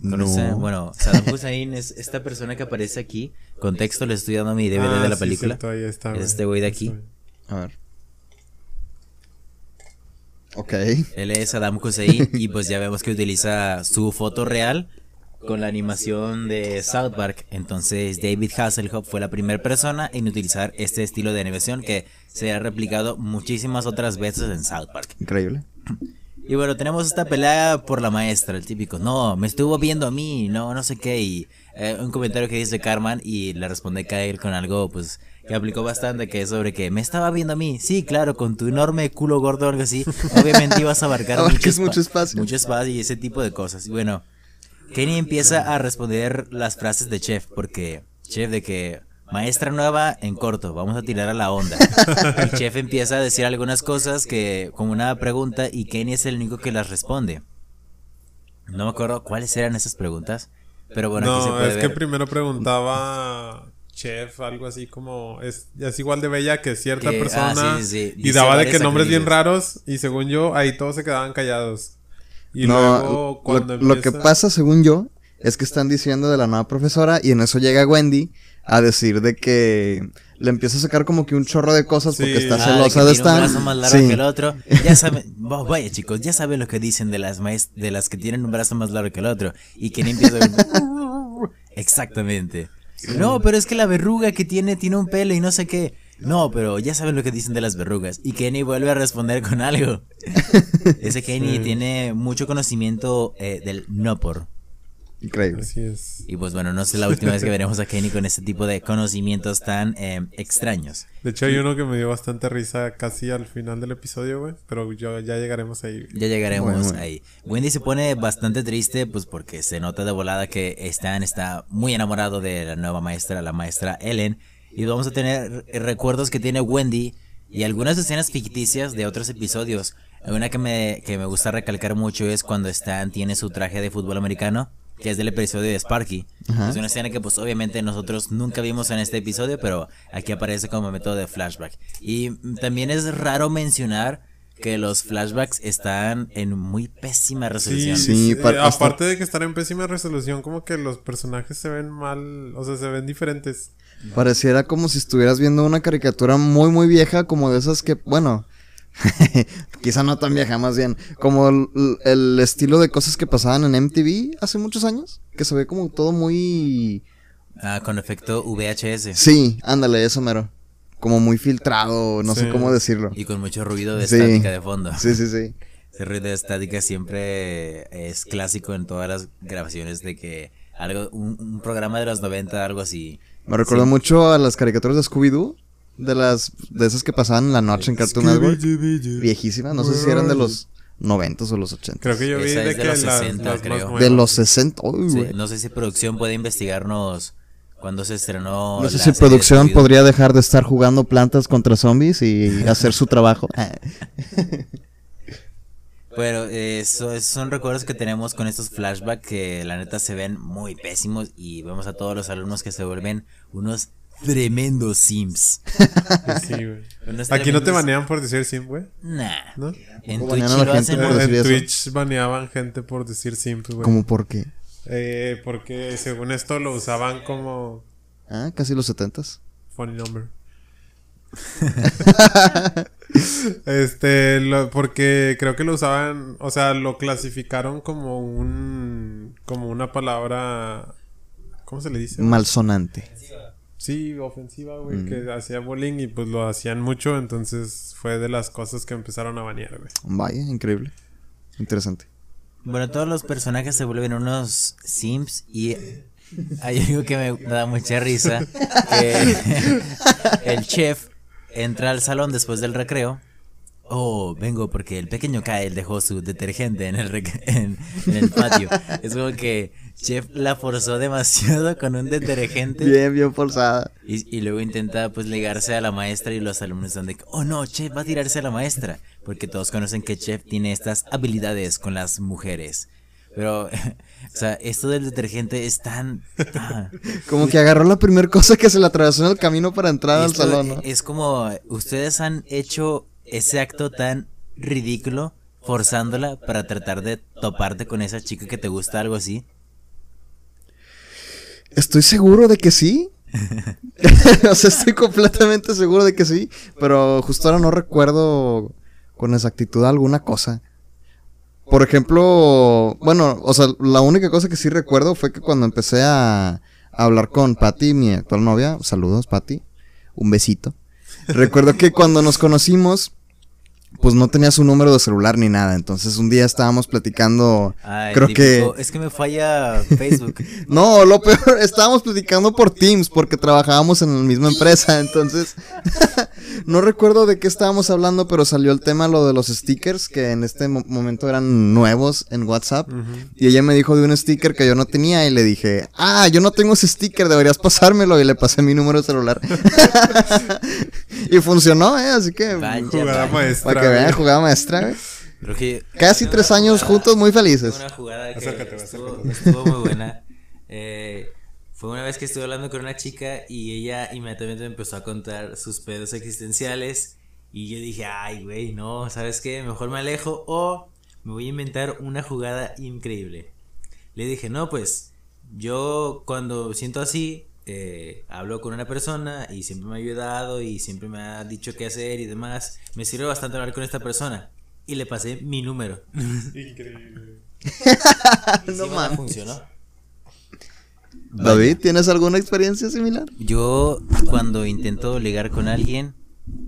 B: No.
A: Bueno, Saddam Hussein es esta persona que aparece aquí. Contexto, le estoy dando mi DVD
C: Ah,
A: de la
C: sí,
A: película.
C: está,
A: Es este güey de aquí.
B: A ver. Ok.
A: Él es Saddam Hussein y pues ya vemos que utiliza su foto real con la animación de South Park. Entonces David Hasselhoff fue la primera persona en utilizar este estilo de animación que se ha replicado muchísimas otras veces en South Park.
B: Increíble.
A: Y bueno, tenemos esta pelea por la maestra, el típico, no, me estuvo viendo a mí, no, no sé qué, y eh, un comentario que dice Carmen y le responde Kyle con algo, pues, que aplicó bastante, que es sobre que me estaba viendo a mí, sí, claro, con tu enorme culo gordo o algo así, obviamente ibas a abarcar mucho,
B: mucho
A: espa-
B: espacio.
A: mucho espacio y ese tipo de cosas. Y bueno, Kenny empieza a responder las frases de Chef, porque Chef de que maestra nueva en corto, vamos a tirar a la onda. El Chef empieza a decir algunas cosas que como una pregunta y Kenny es el único que las responde. No me acuerdo cuáles eran esas preguntas, pero bueno, aquí se
C: no,
A: puede
C: es que primero preguntaba Chef, algo así como es, es igual de bella que cierta
A: Que- ah,
C: persona
A: sí, sí, sí.
C: y daba de que nombres bien raros y según yo ahí todos se quedaban callados. Y
B: no,
C: luego
B: lo-
C: cuando
B: lo, que
C: empieza-
B: pasa, según yo, es que están diciendo de la nueva profesora y en eso llega Wendy a decir de que le empieza a sacar como que un chorro de cosas porque
C: Sí.
B: está
A: Ah,
B: celosa
A: que
B: de
A: tiene un
B: Stan.
A: brazo más largo
B: Sí.
A: que el otro. Ya saben, oh, vaya chicos, ya saben lo que dicen de las maest- de las que tienen un brazo más largo que el otro. Y empieza a... Exactamente. No, pero es que la verruga que tiene tiene un pelo y no sé qué. No, pero ya saben lo que dicen de las verrugas. Y Kenny vuelve a responder con algo. Ese Kenny tiene mucho conocimiento eh, del no por.
B: Increíble.
C: Así es.
A: Y pues bueno, no sé la última vez que veremos a Kenny con este tipo de conocimientos tan eh, extraños.
C: De hecho hay uno que me dio bastante risa casi al final del episodio, güey, pero yo ya llegaremos ahí.
A: Ya llegaremos
B: Bueno, bueno.
A: ahí. Wendy se pone bastante triste, pues porque se nota de volada que Stan está muy enamorado de la nueva maestra, la maestra Ellen. Y vamos a tener recuerdos que tiene Wendy y algunas escenas ficticias de otros episodios. Una que me, que me gusta recalcar mucho es cuando Stan tiene su traje de fútbol americano, que es del episodio de Sparky.
B: Ajá.
A: Es una escena que pues obviamente nosotros nunca vimos en este episodio, pero aquí aparece como método de flashback. Y también es raro mencionar que los flashbacks están en muy pésima resolución.
B: Sí,
C: sí, eh, aparte de que están en pésima resolución, como que los personajes se ven mal, o sea, se ven diferentes.
B: Pareciera como si estuvieras viendo una caricatura muy, muy vieja, como de esas que, bueno, quizá no tan vieja, más bien, como el, el estilo de cosas que pasaban en MTV hace muchos años, que se ve como todo muy...
A: Ah, con efecto VHS.
B: Sí, ándale, eso mero. Como muy filtrado, no
C: Sí.
B: sé cómo decirlo.
A: Y con mucho ruido de
B: Sí.
A: estática de fondo.
B: Sí, sí, sí.
A: Ese ruido de estática siempre es clásico en todas las grabaciones de que algo, un, un programa de los 90, algo así.
B: Me recuerda
A: Sí.
B: mucho a las caricaturas de Scooby-Doo, de las de esas que pasaban en la noche en Cartoon Network. Viejísimas, no sé si eran de los 90 o los 80.
C: Creo que yo vi de,
A: es de
C: que
A: los
C: las,
A: 60,
C: las más
A: creo.
C: nuevas.
B: De los 60. Uy,
A: Sí, no sé si producción puede investigarnos cuando se estrenó.
B: No sé si
A: de
B: producción podría dejar de estar jugando plantas contra zombies y hacer su trabajo. Ah.
A: Pero eh, eso, esos son recuerdos que tenemos con estos flashbacks que la neta se ven muy pésimos y vemos a todos los alumnos que se vuelven unos tremendos sims.
C: Sí, güey.
A: Unos
C: Aquí no te banean por decir simp, güey.
A: Nah.
C: ¿No?
A: En
B: ¿Cómo
A: Twitch lo
B: gente
A: hacen.
B: por
C: En? Twitch baneaban gente por decir simp, güey.
B: ¿Cómo por qué?
C: Eh, porque según esto lo usaban como
B: Ah, casi los 70s.
C: funny number. este, lo- porque creo que lo usaban, o sea, lo clasificaron como un, como una palabra, ¿cómo se le dice?
B: Malsonante.
C: Sí, ofensiva, güey,
B: Mm.
C: que hacía bullying y pues lo hacían mucho, entonces fue de las cosas que empezaron a banear, güey.
B: Vaya, increíble. Interesante.
A: Bueno, todos los personajes se vuelven unos sims y hay algo que me da mucha risa. Que el chef entra al salón después del recreo. Oh, vengo porque el pequeño Kyle dejó su detergente en el, en el patio. Es como que chef la forzó demasiado con un detergente.
B: Bien, bien forzada.
A: Y, y luego intenta pues ligarse a la maestra y los alumnos están de que, oh no, Chef va a tirarse a la maestra. Porque todos conocen que Chef tiene estas habilidades con las mujeres. Pero, o sea, esto del detergente es tan... ah,
B: Como que agarró la primera cosa que se le atravesó en el camino para entrar al salón, ¿no?
A: Es como, ustedes han hecho ese acto tan ridículo forzándola para tratar de toparte con esa chica que te gusta, algo así.
B: Estoy seguro de que sí. o sea, estoy completamente seguro de que sí. Pero justo ahora no recuerdo con exactitud alguna cosa. Por ejemplo, bueno, o sea, la única cosa que sí recuerdo fue que cuando empecé a, a hablar con Patty, mi actual novia, saludos Patty, un besito. Recuerdo que cuando nos conocimos, pues no tenía su número de celular ni nada. Entonces un día estábamos platicando,
A: el
B: creo que...
A: Es que me falla Facebook.
B: No, lo peor, estábamos platicando por Teams porque trabajábamos en la misma empresa, entonces no recuerdo de qué estábamos hablando, pero salió el tema lo de los stickers que en este mo- momento eran nuevos en WhatsApp y ella me dijo de un sticker que yo no tenía y le dije, ah, yo no tengo ese sticker, deberías pasármelo y le pasé mi número de celular y funcionó, eh, así que
A: Vaya,
C: Jugada
A: vaya.
C: maestra.
B: Que vean, jugada maestra, güey.
A: Creo que
B: Casi tres años juntos, muy felices.
D: Una jugada que
C: Acércate,
D: estuvo,
C: acércate.
D: estuvo muy buena. Eh, fue una vez que estuve hablando con una chica y ella inmediatamente me empezó a contar sus pedos existenciales. Y yo dije, ay, güey, no, ¿sabes qué? Mejor me alejo o me voy a inventar una jugada increíble. Le dije, no, pues yo cuando siento así, eh, hablo con una persona y siempre me ha ayudado y siempre me ha dicho qué hacer y demás. Me sirve bastante hablar con esta persona. Y le pasé mi número.
C: Increíble.
D: Y
B: No mames.
D: funcionó.
B: David, ¿tienes alguna experiencia similar?
A: Yo cuando intento ligar con alguien,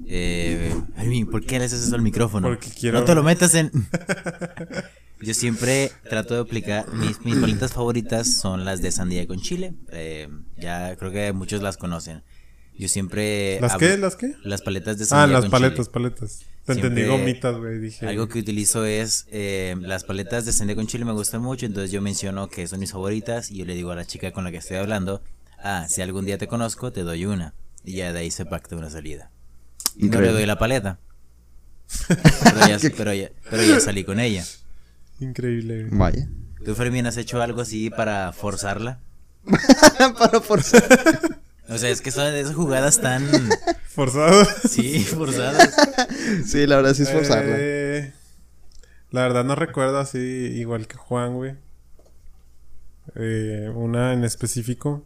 A: eh, ¿por qué le haces eso al micrófono?
C: Porque quiero-
A: No te lo metas en. Yo siempre trato de aplicar mis, mis paletas favoritas son las de sandía con chile. eh, ya creo que muchos las conocen. Yo siempre
C: ¿Las qué? ¿Las qué?
A: Las paletas de
C: Ah,
A: sandía
C: las
A: con
C: paletas,
A: chile.
C: paletas. Te
A: Siempre-
C: entendí gomitas, güey. Dije.
A: Algo que utilizo es eh, las paletas de sandía con chile me gustan mucho, entonces yo menciono que son mis favoritas y yo le digo a la chica con la que estoy hablando, ah, si algún día te conozco, te doy una. Y ya de ahí se pacta una salida. Y no le doy la paleta. Pero ya, pero ya- pero ya salí con ella.
C: Increíble. güey.
B: Vaya.
A: ¿Tú, Fermín, has hecho algo así para forzarla?
B: Para forzar.
A: O sea, es que son esas jugadas tan.
C: Forzado.
A: Sí, forzadas.
B: Sí, la verdad sí es forzarla.
C: Eh, la verdad no recuerdo así, igual que Juan, güey. Eh, una en específico.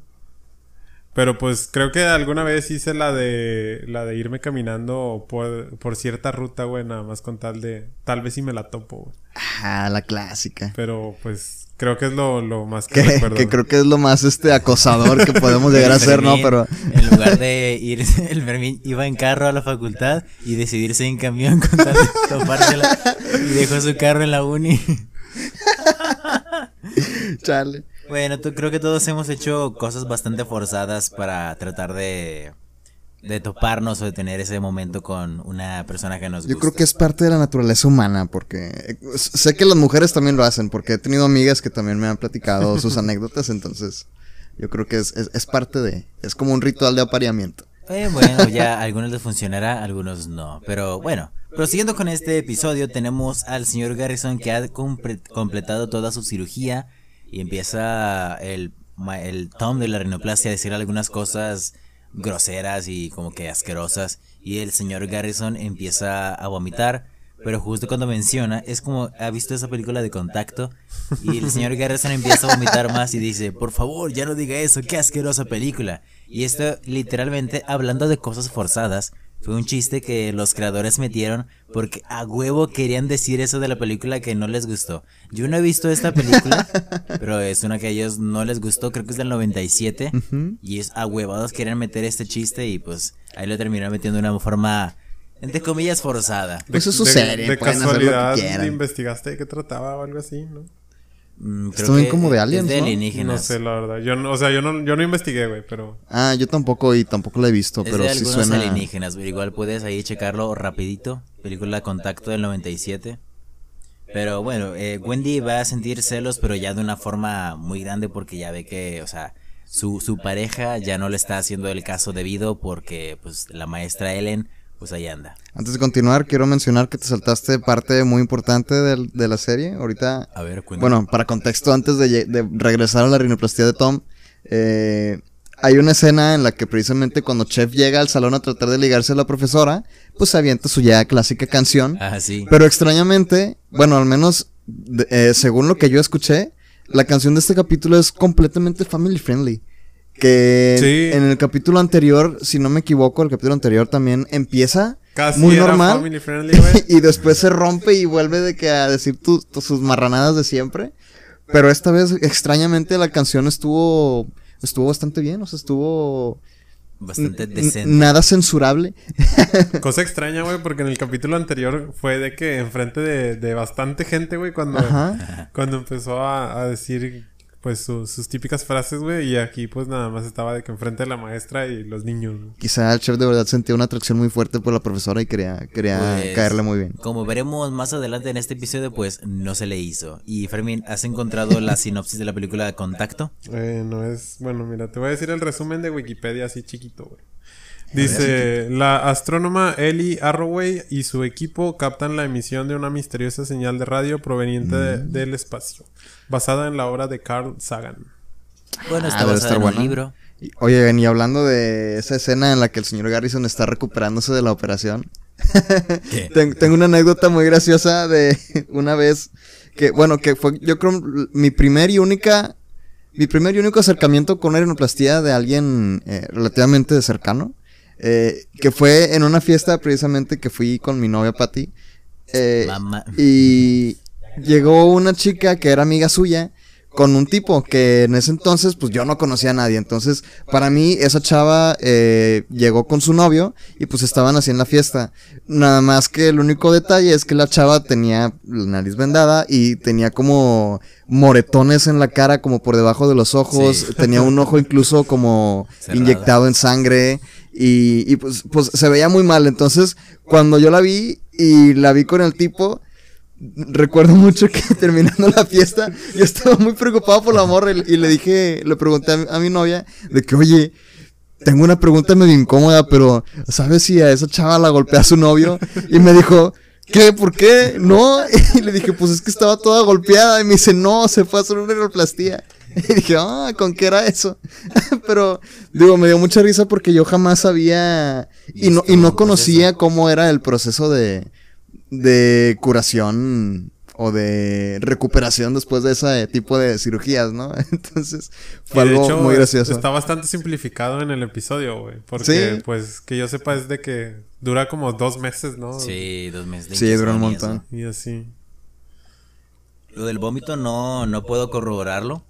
C: Pero pues creo que alguna vez hice la de la de irme caminando por, por cierta ruta, güey, nada más con tal de tal vez si me la topo, güey.
B: Ah, la clásica.
C: Pero pues creo que es lo, lo más que,
B: Que,
C: recuerdo.
B: que creo que es lo más este acosador que podemos llegar a hacer, ¿no? Pero
A: En lugar de ir, el Fermín iba en carro a la facultad y decidirse en camión con tal de topársela. Y dejó su carro en la uni.
B: chale.
A: Bueno, tú- creo que todos hemos hecho cosas bastante forzadas para tratar de, de toparnos o de tener ese momento con una persona que nos gusta.
B: Yo creo que es parte de la naturaleza humana, porque sé que las mujeres también lo hacen, porque he tenido amigas que también me han platicado sus anécdotas, entonces yo creo que es, es, es parte de, es como un ritual de apareamiento.
A: Eh, bueno, ya a algunos les funcionará, a algunos no. Pero bueno, prosiguiendo con este episodio, tenemos al señor Garrison que ha completado toda su cirugía y empieza el, el Tom de la rinoplastia a decir algunas cosas groseras y como que asquerosas. Y el señor Garrison empieza a vomitar. Pero justo cuando menciona, es como, ¿ha visto esa película de contacto? Y el señor Garrison empieza a vomitar más y dice, por favor, ya no diga eso, qué asquerosa película. Y esto, literalmente, hablando de cosas forzadas, fue un chiste que los creadores metieron porque a huevo querían decir eso de la película que no les gustó. Yo no he visto esta película, pero es una que a ellos no les gustó, creo que es del 97. Y es a huevados querían meter este chiste y pues ahí lo terminaron metiendo de una forma, entre comillas, forzada.
B: Pues
C: de
B: pueden hacer lo que
C: casualidad
B: quieran.
C: investigaste de qué trataba o algo así, ¿no?
A: Mm,
B: Está bien como de
A: es
B: aliens,
A: de
B: ¿no?
C: Sé, la verdad. Yo no, o sea, yo no, yo no investigué, güey, pero...
B: Ah, yo tampoco y tampoco la he visto,
A: Es
B: pero
A: de
B: sí suena.
A: alienígenas, pero igual puedes ahí checarlo rapidito. Película Contacto del 97. Pero bueno, eh, Wendy va a sentir celos, pero ya de una forma muy grande porque ya ve que, o sea, su, su pareja ya no le está haciendo el caso debido porque pues la maestra Ellen, pues ahí anda.
B: Antes de continuar, quiero mencionar que te saltaste parte muy importante de, la serie. Ahorita,
A: A ver, cuéntame.
B: bueno, para contexto, antes de, regresar a la rinoplastia de Tom, eh, hay una escena en la que precisamente cuando Chef llega al salón a tratar de ligarse a la profesora, pues se avienta su ya clásica canción.
A: Ah, sí.
B: Pero extrañamente, bueno, al menos eh, según lo que yo escuché, la canción de este capítulo es completamente family friendly. Que
C: Sí.
B: en el capítulo anterior, si no me equivoco, el capítulo anterior también empieza
C: Casi
B: muy
C: era
B: normal.
C: family friendly, güey.
B: y después se rompe y vuelve de que a decir tu- tu- sus marranadas de siempre. Pero esta vez, extrañamente, la canción estuvo estuvo bastante bien, o sea, estuvo
A: Bastante decente.
B: nada censurable.
C: Cosa extraña, güey, porque en el capítulo anterior fue de que enfrente de, de bastante gente, güey, cuando,
B: Ajá.
C: cuando empezó a, a decir pues su- sus típicas frases, güey, y aquí pues nada más estaba de que enfrente de la maestra y los niños. güey.
B: Quizá el chef de verdad sentía una atracción muy fuerte por la profesora y quería, quería
A: Pues,
B: caerle muy bien.
A: Como veremos más adelante en este episodio, pues no se le hizo. Y Fermín, ¿has encontrado la sinopsis de la película Contacto?
C: Eh, no es, bueno, mira, te voy a decir el resumen de Wikipedia así chiquito, güey. Dice, la astrónoma Ellie Arroway y su equipo captan la emisión de una misteriosa señal de radio proveniente de-
B: Mm.
C: del espacio, basada en la obra de Carl Sagan.
A: Bueno,
B: Ah,
A: está
B: debe
A: basada
B: estar
A: en un
B: buena.
A: libro.
B: Oye, y hablando de esa escena en la que el señor Garrison está recuperándose de la operación, tengo una anécdota muy graciosa de una vez que, bueno, que fue, yo creo, mi primer y única, mi primer y único acercamiento con una rinoplastía de alguien eh, relativamente cercano, eh, que fue en una fiesta precisamente que fui con mi novia Patty. eh,
A: Mamá.
B: y llegó una chica que era amiga suya con un tipo que en ese entonces pues yo no conocía a nadie. Entonces para mí esa chava eh, llegó con su novio y pues estaban así en la fiesta. Nada más que el único detalle es que la chava tenía la nariz vendada y tenía como moretones en la cara como por debajo de los ojos.
A: Sí.
B: Tenía un ojo incluso como
A: Cerrado.
B: inyectado en sangre. Y, y pues, pues se veía muy mal. Entonces, cuando yo la vi y la vi con el tipo, recuerdo mucho que terminando la fiesta, yo estaba muy preocupado por la morra y, le dije, le pregunté a mi, a novia de que, oye, tengo una pregunta medio incómoda, pero ¿sabes si a esa chava la golpea su novio? Y me dijo, ¿qué? ¿Por qué? No. Y le dije, pues es que estaba toda golpeada. Y me dice, no, se fue a hacer una aeroplastía. Y dije, ah, ¿con qué era eso? Pero, digo, me dio mucha risa porque yo jamás sabía y, no, y no
A: un
B: conocía cómo era el proceso de, de curación o de recuperación después de ese tipo de cirugías, ¿no? Entonces, fue algo
C: hecho,
B: muy gracioso.
C: Está bastante simplificado en el episodio, güey. Porque,
B: Sí.
C: pues, que yo sepa es de que dura como dos meses, ¿no?
A: Sí, dos meses. de
B: Sí, dura un montón.
C: Y así.
A: Lo del vómito no, no puedo corroborarlo.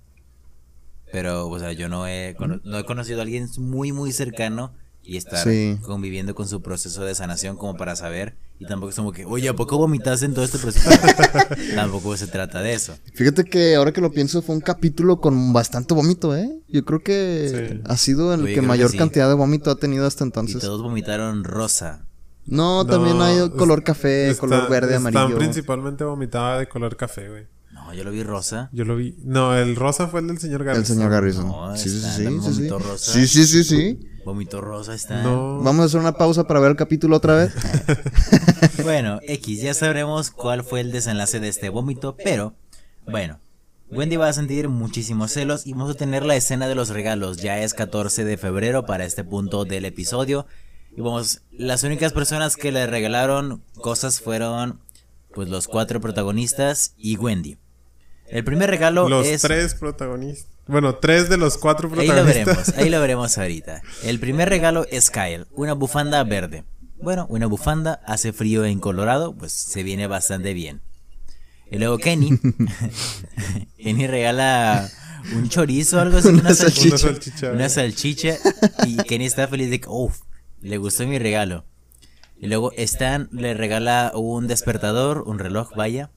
A: Pero, o sea, yo no he, no he conocido a alguien muy, muy cercano y estar
B: Sí.
A: conviviendo con su proceso de sanación como para saber. Y tampoco es como que, oye, ¿a poco vomitaste en todo este proceso? tampoco se trata de eso.
B: Fíjate que ahora que lo pienso fue un capítulo con bastante vómito, ¿eh? Yo creo que
C: Sí.
B: ha sido el
A: Oye,
B: que mayor
A: sí.
B: cantidad de vómito ha tenido hasta
A: Y
B: entonces.
A: todos vomitaron rosa.
B: No, también
C: No,
B: hay color café,
C: está-
B: color verde,
C: Están
B: amarillo.
C: principalmente vomitada de color café, güey.
A: No, yo lo vi rosa.
C: Yo lo vi. No, el rosa fue el del señor Garrison.
B: El señor Garrison.
A: No,
B: sí, sí, sí, sí, sí.
A: vómito rosa.
B: Sí, sí, sí, sí.
A: Vómito rosa está.
C: No.
B: Vamos a hacer una pausa para ver el capítulo otra vez.
A: Bueno, X, ya sabremos cuál fue el desenlace de este vómito, pero bueno, Wendy va a sentir muchísimos celos y vamos a tener la escena de los regalos. Ya es 14 de febrero para este punto del episodio. Y vamos, las únicas personas que le regalaron cosas fueron pues los cuatro protagonistas y Wendy. El primer regalo
C: Los
A: es
C: tres protagonistas. Bueno, tres de los cuatro
A: Ahí lo
C: protagonistas.
A: veremos, ahí lo veremos ahorita. El primer regalo es Kyle, una bufanda verde. Bueno, una bufanda, hace frío en Colorado, pues se viene bastante bien. Y luego Kenny, Kenny regala un chorizo o algo así, una,
B: Una
A: salchicha.
C: Una salchicha.
A: Una salchicha y Kenny está feliz de que, uff, le gustó mi regalo. Y luego Stan le regala un despertador, un reloj, vaya.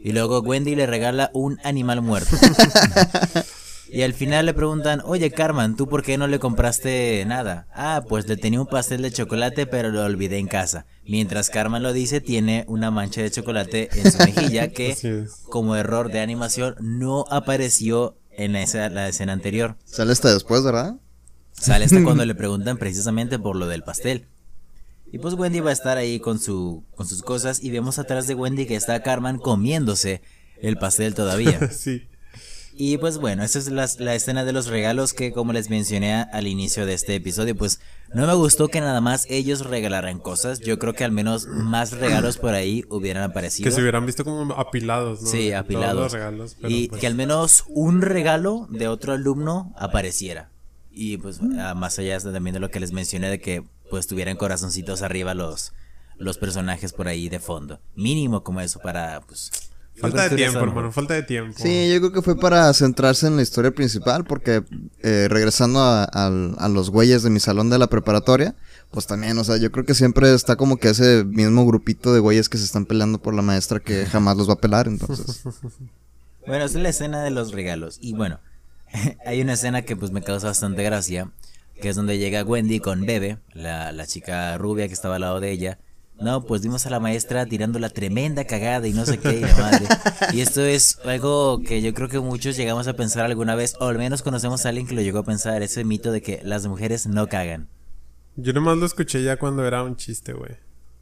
A: Y luego Wendy le regala un animal muerto. Y al final le preguntan, oye Carmen, ¿tú por qué no le compraste nada? Ah, pues le tenía un pastel de chocolate pero lo olvidé en casa. Mientras Carmen lo dice, tiene una mancha de chocolate en su mejilla que, como error de animación, no apareció en la escena, la escena anterior.
B: Sale hasta después, ¿verdad?
A: Sale hasta cuando le preguntan precisamente por lo del pastel. Y pues Wendy va a estar ahí con, su, con sus cosas y vemos atrás de Wendy que está Carmen comiéndose el pastel todavía.
C: sí.
A: Y pues bueno, esa es la, la escena de los regalos que como les mencioné al inicio de este episodio, pues no me gustó que nada más ellos regalaran cosas. Yo creo que al menos más regalos por ahí hubieran aparecido.
C: Que se hubieran visto como apilados, ¿no?
A: Sí,
C: Todos
A: apilados.
C: los regalos, pero
A: y
C: pues-
A: que al menos un regalo de otro alumno apareciera. Y pues más allá también de lo que les mencioné de que pues tuvieran corazoncitos arriba los, los personajes por ahí de fondo. Mínimo como eso para pues...
C: Falta de tiempo, hermano, falta de tiempo.
B: Sí, yo creo que fue para centrarse en la historia principal, porque eh, regresando a, los güeyes de mi salón de la preparatoria, pues también, o sea, yo creo que siempre está como que ese mismo grupito de güeyes que se están peleando por la maestra que jamás los va a pelar, entonces.
A: Bueno, esa es la escena de los regalos. Y bueno, hay una escena que pues me causa bastante gracia, que es donde llega Wendy con Bebe, la, la chica rubia que estaba al lado de ella. No, pues vimos a la maestra tirando la tremenda cagada y no sé qué, y la madre. Y esto es algo que yo creo que muchos llegamos a pensar alguna vez, o al menos conocemos a alguien que lo llegó a pensar, ese mito de que las mujeres no cagan.
C: Yo nomás lo escuché ya cuando era un chiste, güey.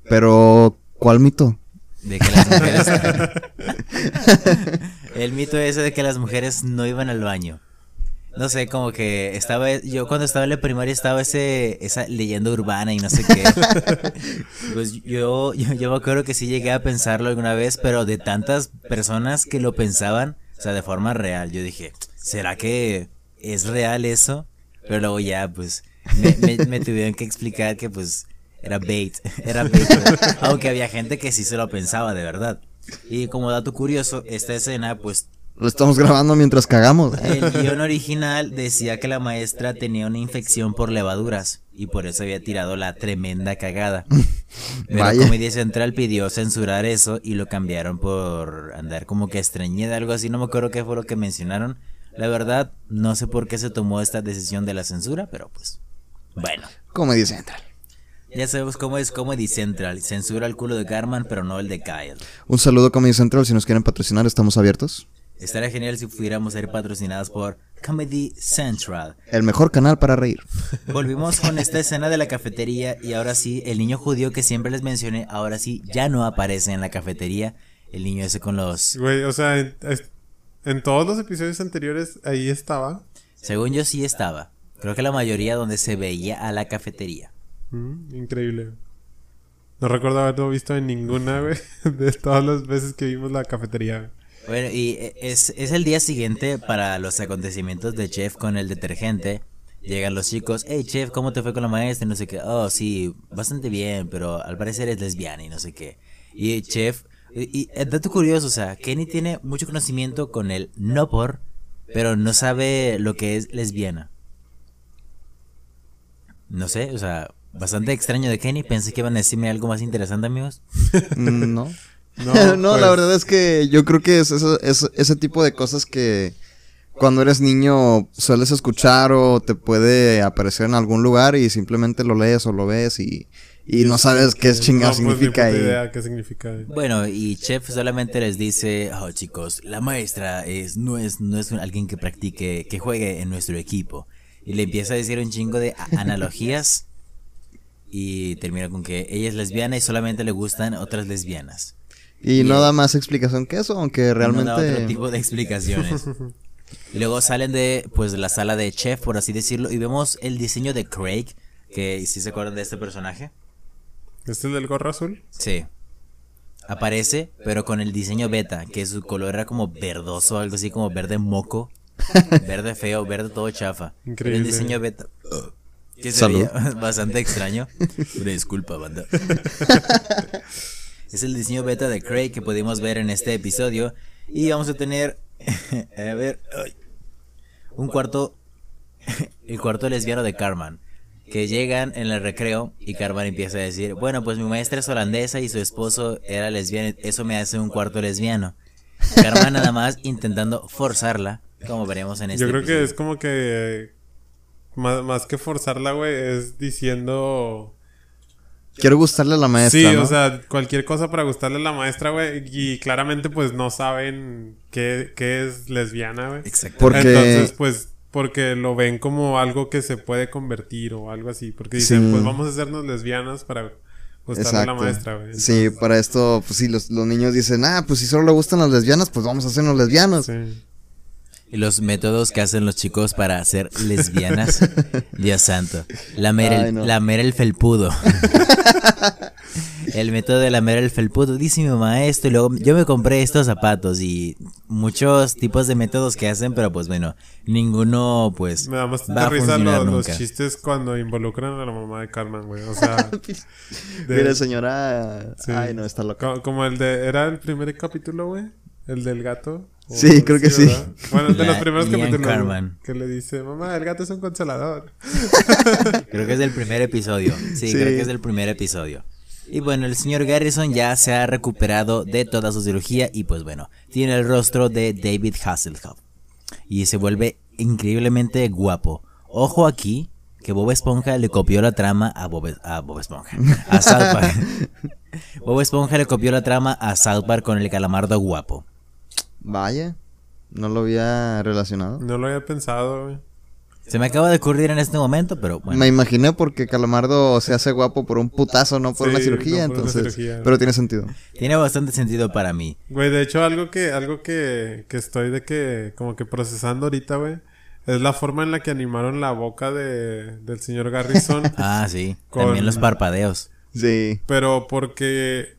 B: Pero, ¿cuál mito?
A: De que las mujeres... El mito ese de que las mujeres no iban al baño. No sé, como que estaba, yo cuando estaba en la primaria estaba ese, esa leyenda urbana y no sé qué. Pues yo, yo, yo me acuerdo que sí llegué a pensarlo alguna vez, pero de tantas personas que lo pensaban, o sea, de forma real, yo dije, ¿será que es real eso? Pero luego ya, pues, me, me, me tuvieron que explicar que pues era bait, era bait, aunque había gente que sí se lo pensaba de verdad. Y como dato curioso, esta escena, pues
B: Lo estamos grabando mientras cagamos.
A: el guion original decía que la maestra tenía una infección por levaduras y por eso había tirado la tremenda cagada. Pero
B: Vaya.
A: Comedy Central pidió censurar eso y lo cambiaron por andar como que estreñida, algo así. No me acuerdo qué fue lo que mencionaron. La verdad, no sé por qué se tomó esta decisión de la censura, pero pues, bueno.
B: Comedy Central.
A: Ya sabemos cómo es Comedy Central. Censura el culo de Carmen, pero no el de Kyle.
B: Un saludo Comedy Central, si nos quieren patrocinar, estamos abiertos.
A: Estaría genial si pudiéramos ser patrocinados por Comedy Central.
B: El mejor canal para reír.
A: Volvimos con esta escena de la cafetería y ahora sí, el niño judío que siempre les mencioné, ahora sí ya no aparece en la cafetería. El niño ese con los...
C: Güey, o sea, en todos los episodios anteriores ahí estaba.
A: Según yo sí estaba. Creo que la mayoría donde se veía a la cafetería.
C: Mm, increíble. No recuerdo haberlo visto en ninguna, güey, de todas las veces que vimos la cafetería.
A: Bueno, y e- es, es el día siguiente para los acontecimientos de Chef con el detergente. Llegan los chicos, hey Chef, ¿cómo te fue con la maestra? No sé qué. Oh, sí, bastante bien, pero al parecer es lesbiana y no sé qué. Y Chef, y, y, eh, dato curioso, o sea, Kenny tiene mucho conocimiento con el no por, pero no sabe lo que es lesbiana. No sé, o sea, bastante extraño de Kenny. Pensé que iban a decirme algo más interesante, amigos.
B: Mm, No.
C: No,
B: No,
C: pues,
B: la verdad es que yo creo que es, eso- es ese tipo de cosas que cuando eres niño sueles escuchar o te puede aparecer en algún lugar y simplemente lo lees o lo ves y, y no sabes qué es chingado
C: no, pues, ni
B: significa. y-
C: idea qué significa.
A: Bueno, y Chef solamente les dice, oh chicos, la maestra es, no es, no es alguien que practique, que juegue en nuestro equipo. Y le empieza a decir un chingo de analogías y termina con que ella es lesbiana y solamente le gustan otras lesbianas.
B: Y no da más explicación que eso, aunque realmente...
A: No da otro tipo de explicaciones. y luego salen de, pues, la sala de Chef, por así decirlo, y vemos el diseño de Craig, que si se acuerdan de este personaje.
C: ¿Este es el del gorro azul?
A: Sí. Aparece, pero con el diseño beta, que su color era como verdoso, algo así como verde moco. Verde feo, verde todo chafa.
C: Increíble.
A: el diseño beta. Que se
B: Salud.
A: veía bastante extraño. Una disculpa, banda. Es el diseño beta de Craig que pudimos ver en este episodio. Y vamos a tener. a ver. un cuarto. el cuarto lesbiano de Carmen. Que llegan en el recreo y Carmen empieza a decir, bueno, pues mi maestra es holandesa y su esposo era lesbiano, eso me hace un cuarto lesbiano. Carmen nada más intentando forzarla, como veremos en este
C: Yo creo que es como que. Más, más que forzarla, güey, es diciendo.
B: Quiero gustarle a la maestra,
C: sí,
B: ¿no?
C: o sea, cualquier cosa para gustarle a la maestra, güey. Y claramente, pues no saben qué, qué es lesbiana, güey.
A: Exacto.
B: Porque-
C: Entonces, pues, porque lo ven como algo que se puede convertir o algo así. Porque dicen,
B: Sí.
C: pues vamos a hacernos lesbianas para gustarle a la maestra, güey.
B: Sí, para esto, pues sí, los, los niños dicen, ah, pues si solo le gustan las lesbianas, pues vamos a hacernos lesbianos.
C: Sí.
A: Y los métodos que hacen los chicos para ser lesbianas. Dios santo. Lamer el,
B: Ay, no.
A: lamer el felpudo. el método de lamer el felpudo. Dice mi maestro. Y luego yo me compré estos zapatos. Y muchos tipos de métodos que hacen. Pero pues bueno, ninguno pues
C: Me da más
A: va a
C: risa
A: funcionar
C: lo- los
A: nunca.
C: chistes cuando involucran a la mamá de Carmen, güey. O sea, de-
B: Mire, señora,
C: sí.
B: ay, no, está loca.
C: Co- Como el de. ¿Era el primer capítulo, güey? El del gato. ¿O-
B: Sí, creo que sí.
C: ¿verdad? Bueno, de
A: La
C: los primeros
A: Ian
C: güey,
A: Carman.
C: Que le dice, mamá, el gato es un consolador.
A: Creo que es del primer episodio. Sí,
B: Sí.
A: creo que es del primer episodio. Y bueno, el señor Garrison ya se ha recuperado de toda su cirugía y pues bueno, tiene el rostro de David Hasselhoff. Y se vuelve increíblemente guapo. Ojo aquí, que Bob Esponja le copió la trama a Bob, a Bob Esponja. A South Park. Bob Esponja le copió la trama a South Park con el calamardo guapo.
B: Vaya, no lo había relacionado.
C: No lo había pensado, güey.
A: Se me acaba de ocurrir en este momento, pero bueno.
B: Me imaginé porque Calamardo se hace guapo por un putazo, no por
C: Sí,
B: una cirugía,
C: no por una
B: entonces.
C: cirugía.
B: Pero tiene sentido.
A: Tiene bastante sentido para mí.
C: Güey, de hecho, algo que, algo que, que estoy de que, como que procesando ahorita, güey, es la forma en la que animaron la boca de, del señor Garrison.
A: Ah, sí.
C: Con-
A: También los parpadeos.
B: Sí.
C: pero porque,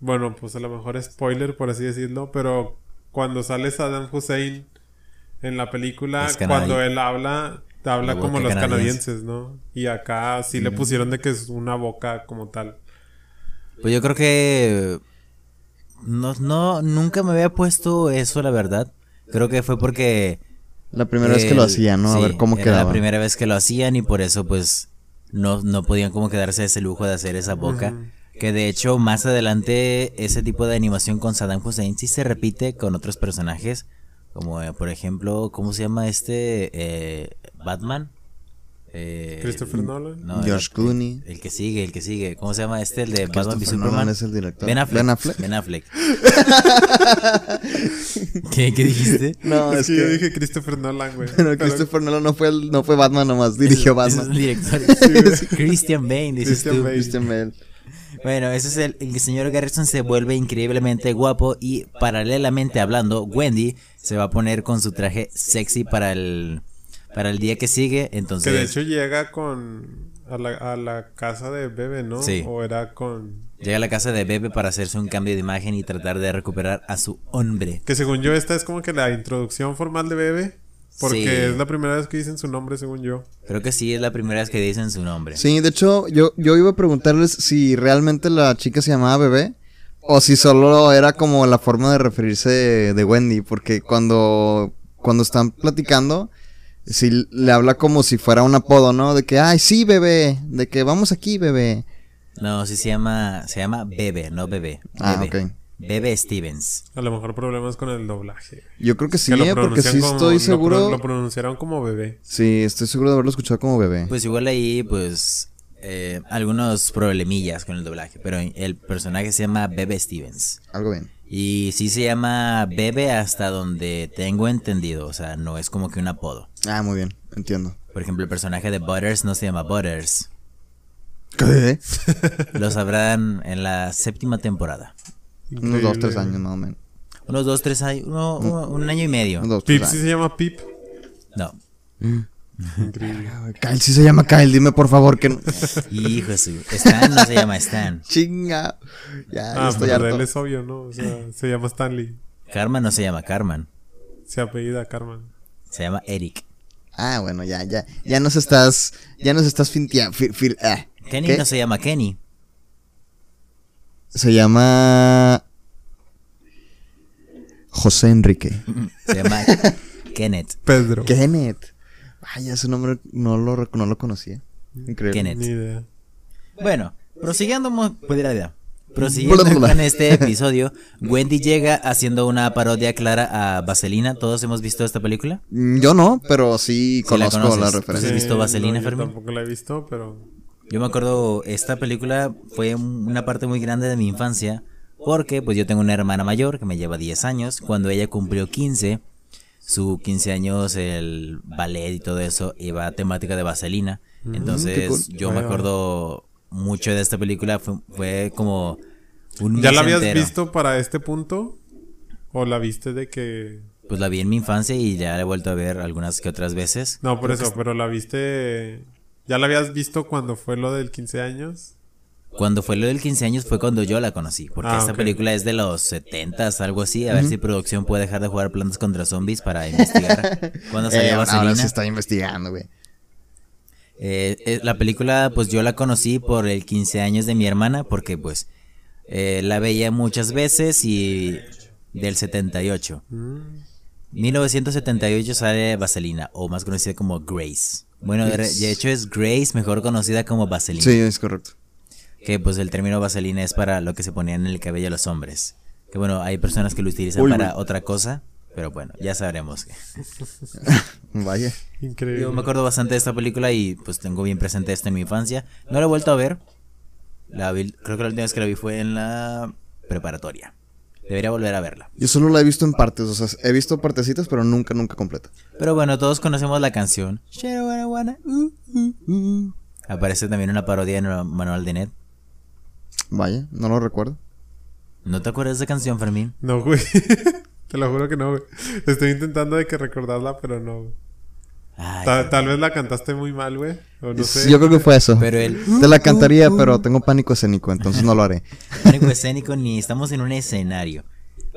C: bueno, pues a lo mejor spoiler, por así decirlo, pero cuando sale Saddam Hussein en la película, cuando él habla, habla
A: La
C: como los
A: canadiense.
C: canadienses, ¿no? Y acá sí le pusieron de que es una boca como tal.
A: Pues yo creo que no, no, nunca me había puesto eso, la verdad. Creo que fue porque
B: La primera vez que lo hacían, ¿no? A
A: sí,
B: ver cómo
A: era
B: quedaba.
A: La primera vez que lo hacían y por eso pues no, no podían como quedarse ese lujo de hacer esa boca. Que de hecho más adelante ese tipo de animación con Saddam Hussein sí se repite con otros personajes. Como eh, por ejemplo, ¿cómo se llama este? Eh, Batman. Eh,
C: Christopher Nolan.
A: no,
B: George
A: el-
B: Clooney.
A: El que sigue, el que sigue. ¿Cómo se llama este? El de Batman v Superman.
B: Nolan es el director.
A: Ben Affleck.
B: Ben Affleck.
A: Ben Affleck. ¿Qué, ¿Qué dijiste?
B: No,
C: es
B: es
C: que yo dije Christopher Nolan, güey.
B: Pero
C: Pero-
B: Christopher Nolan no fue, el- no fue Batman nomás, dirigió
A: Es
B: Batman.
A: el director. Christian Bale, dices
C: Christian
A: tú.
C: Bale.
B: Christian Bale.
A: Bueno, ese es el, el señor Garrison se vuelve increíblemente guapo y paralelamente hablando, Wendy se va a poner con su traje sexy para el para el día que sigue, entonces
C: Que de hecho llega con. A la, a la casa de Bebe, ¿no?
A: Sí.
C: O era con.
A: llega a la casa de Bebe para hacerse un cambio de imagen y tratar de recuperar a su hombre.
C: Que según yo, esta es como que la introducción formal de Bebe. Porque
A: Sí.
C: es la primera vez que dicen su nombre, según yo.
A: Creo que sí es la primera vez que dicen su nombre.
B: Sí, de hecho, yo, yo iba a preguntarles si realmente la chica se llamaba bebé o si solo era como la forma de referirse de, de Wendy, porque cuando, cuando están platicando, si le habla como si fuera un apodo, ¿no? De que, ay, sí, bebé, de que vamos aquí, bebé.
A: No, sí se llama se llama Bebe, no Bebé.
B: Ah,
A: Bebe.
B: ok.
A: Bebe Stevens.
C: A lo mejor problemas con el doblaje.
B: Yo creo que sí,
C: Que
B: ¿eh? porque sí
C: como-
B: estoy seguro.
C: Lo, pronunciaron como bebé.
B: Sí, estoy seguro de haberlo escuchado como bebé.
A: Pues igual ahí, pues, eh, algunos problemillas con el doblaje, pero el personaje se llama Bebe Stevens.
B: Algo bien.
A: Y sí se llama Bebe hasta donde tengo entendido, o sea, no es como que un apodo.
B: Ah, muy bien, entiendo.
A: Por ejemplo, el personaje de Butters no se llama Butters.
B: ¿Qué?
A: Lo sabrán en la séptima temporada.
B: Unos dos, tres años más o menos.
A: Unos dos, tres años, uno- uno- un año y medio.
B: Dos,
C: Pip sí se llama Pip.
A: No.
C: Increíble.
B: Kyle sí se llama Kyle, dime por favor que no.
A: Hijo de su. Stan no se llama Stan.
B: Chinga. Ya,
C: Ah,
B: estoy harto.
C: él es obvio, ¿no? O sea, se llama Stanley.
A: Carmen no se llama Carmen.
C: Se apellida Carmen.
A: Se llama Eric.
B: Ah, bueno, ya, ya, ya nos estás, ya nos estás finteando. ah.
A: Kenny
B: ¿Qué?
A: no se llama Kenny.
B: Se llama José Enrique.
A: Se llama Kenneth.
C: Pedro.
B: Kenneth. Vaya, ese nombre no lo, no lo conocía. Increíble.
A: Kenneth.
C: Ni idea.
A: Bueno, prosiguiendo, pues, la idea. prosiguiendo con este episodio, Wendy llega haciendo una parodia clara a Vaselina. ¿Todos hemos visto esta película?
B: Mm, Yo no, pero sí
A: Sí la
B: conozco la
A: ¿Has
B: referencia.
A: visto Vaselina,
C: no, yo
A: Fermín?
C: tampoco la he visto, pero...
A: Yo me acuerdo, esta película fue un- una parte muy grande de mi infancia, porque pues yo tengo una hermana mayor que me lleva 10 años. Cuando ella cumplió 15, su 15 años, el ballet y todo eso, iba a temática de Vaselina. Entonces yo me acuerdo mucho de esta película, fue, fue como un
C: ¿Ya la habías
A: entero.
C: visto para este punto? ¿O la viste de que...?
A: Pues la vi en mi infancia y ya la he vuelto a ver algunas que otras veces.
C: No, por eso, pero la viste... ¿Ya la habías visto cuando fue lo del 15 años?
A: Cuando fue lo del 15 años fue cuando yo la conocí, porque
C: Ah,
A: esta película es de los 70 algo así. A ver si producción puede dejar de jugar plantas contra zombies para investigar cuándo
B: Eh,
A: salió
B: ahora
A: Vaselina.
B: sí está investigando, güey.
A: Eh, eh, la película, pues yo la conocí por el 15 años de mi hermana, porque pues eh, la veía muchas veces y del 78.
C: Mm.
A: 1978 sale Vaselina, o más conocida como Grace. Bueno, de hecho es Grace, mejor conocida como Vaselina.
B: Sí, es correcto.
A: Que pues el término vaselina es para lo que se ponían en el cabello a los hombres. Que bueno, hay personas que lo utilizan
B: Uy,
A: para otra cosa, pero bueno, ya sabremos.
B: Vaya.
C: Increíble.
A: Yo me acuerdo bastante de esta película y pues tengo bien presente esto en mi infancia. No la he vuelto a ver. La vi- creo que la última vez que la vi fue en la preparatoria. Debería volver a verla.
B: Yo solo la he visto en partes, o sea, he visto partecitas, pero nunca, nunca completa.
A: Pero bueno, todos conocemos la canción. Shara, wana, wana, uh, uh, uh. Aparece también una parodia en el manual de Ned.
B: Vaya, no lo recuerdo.
A: ¿No te acuerdas de esa canción, Fermín?
C: No, güey. Te lo juro que no, güey. Estoy intentando de que recordarla, pero no. güey.
A: Ay,
C: Ta- tal vez la cantaste muy mal, güey. O no sé.
B: Yo creo que fue eso.
A: pero el
B: Te la cantaría, pero tengo pánico escénico, entonces no lo haré.
A: pánico escénico ni estamos en un escenario.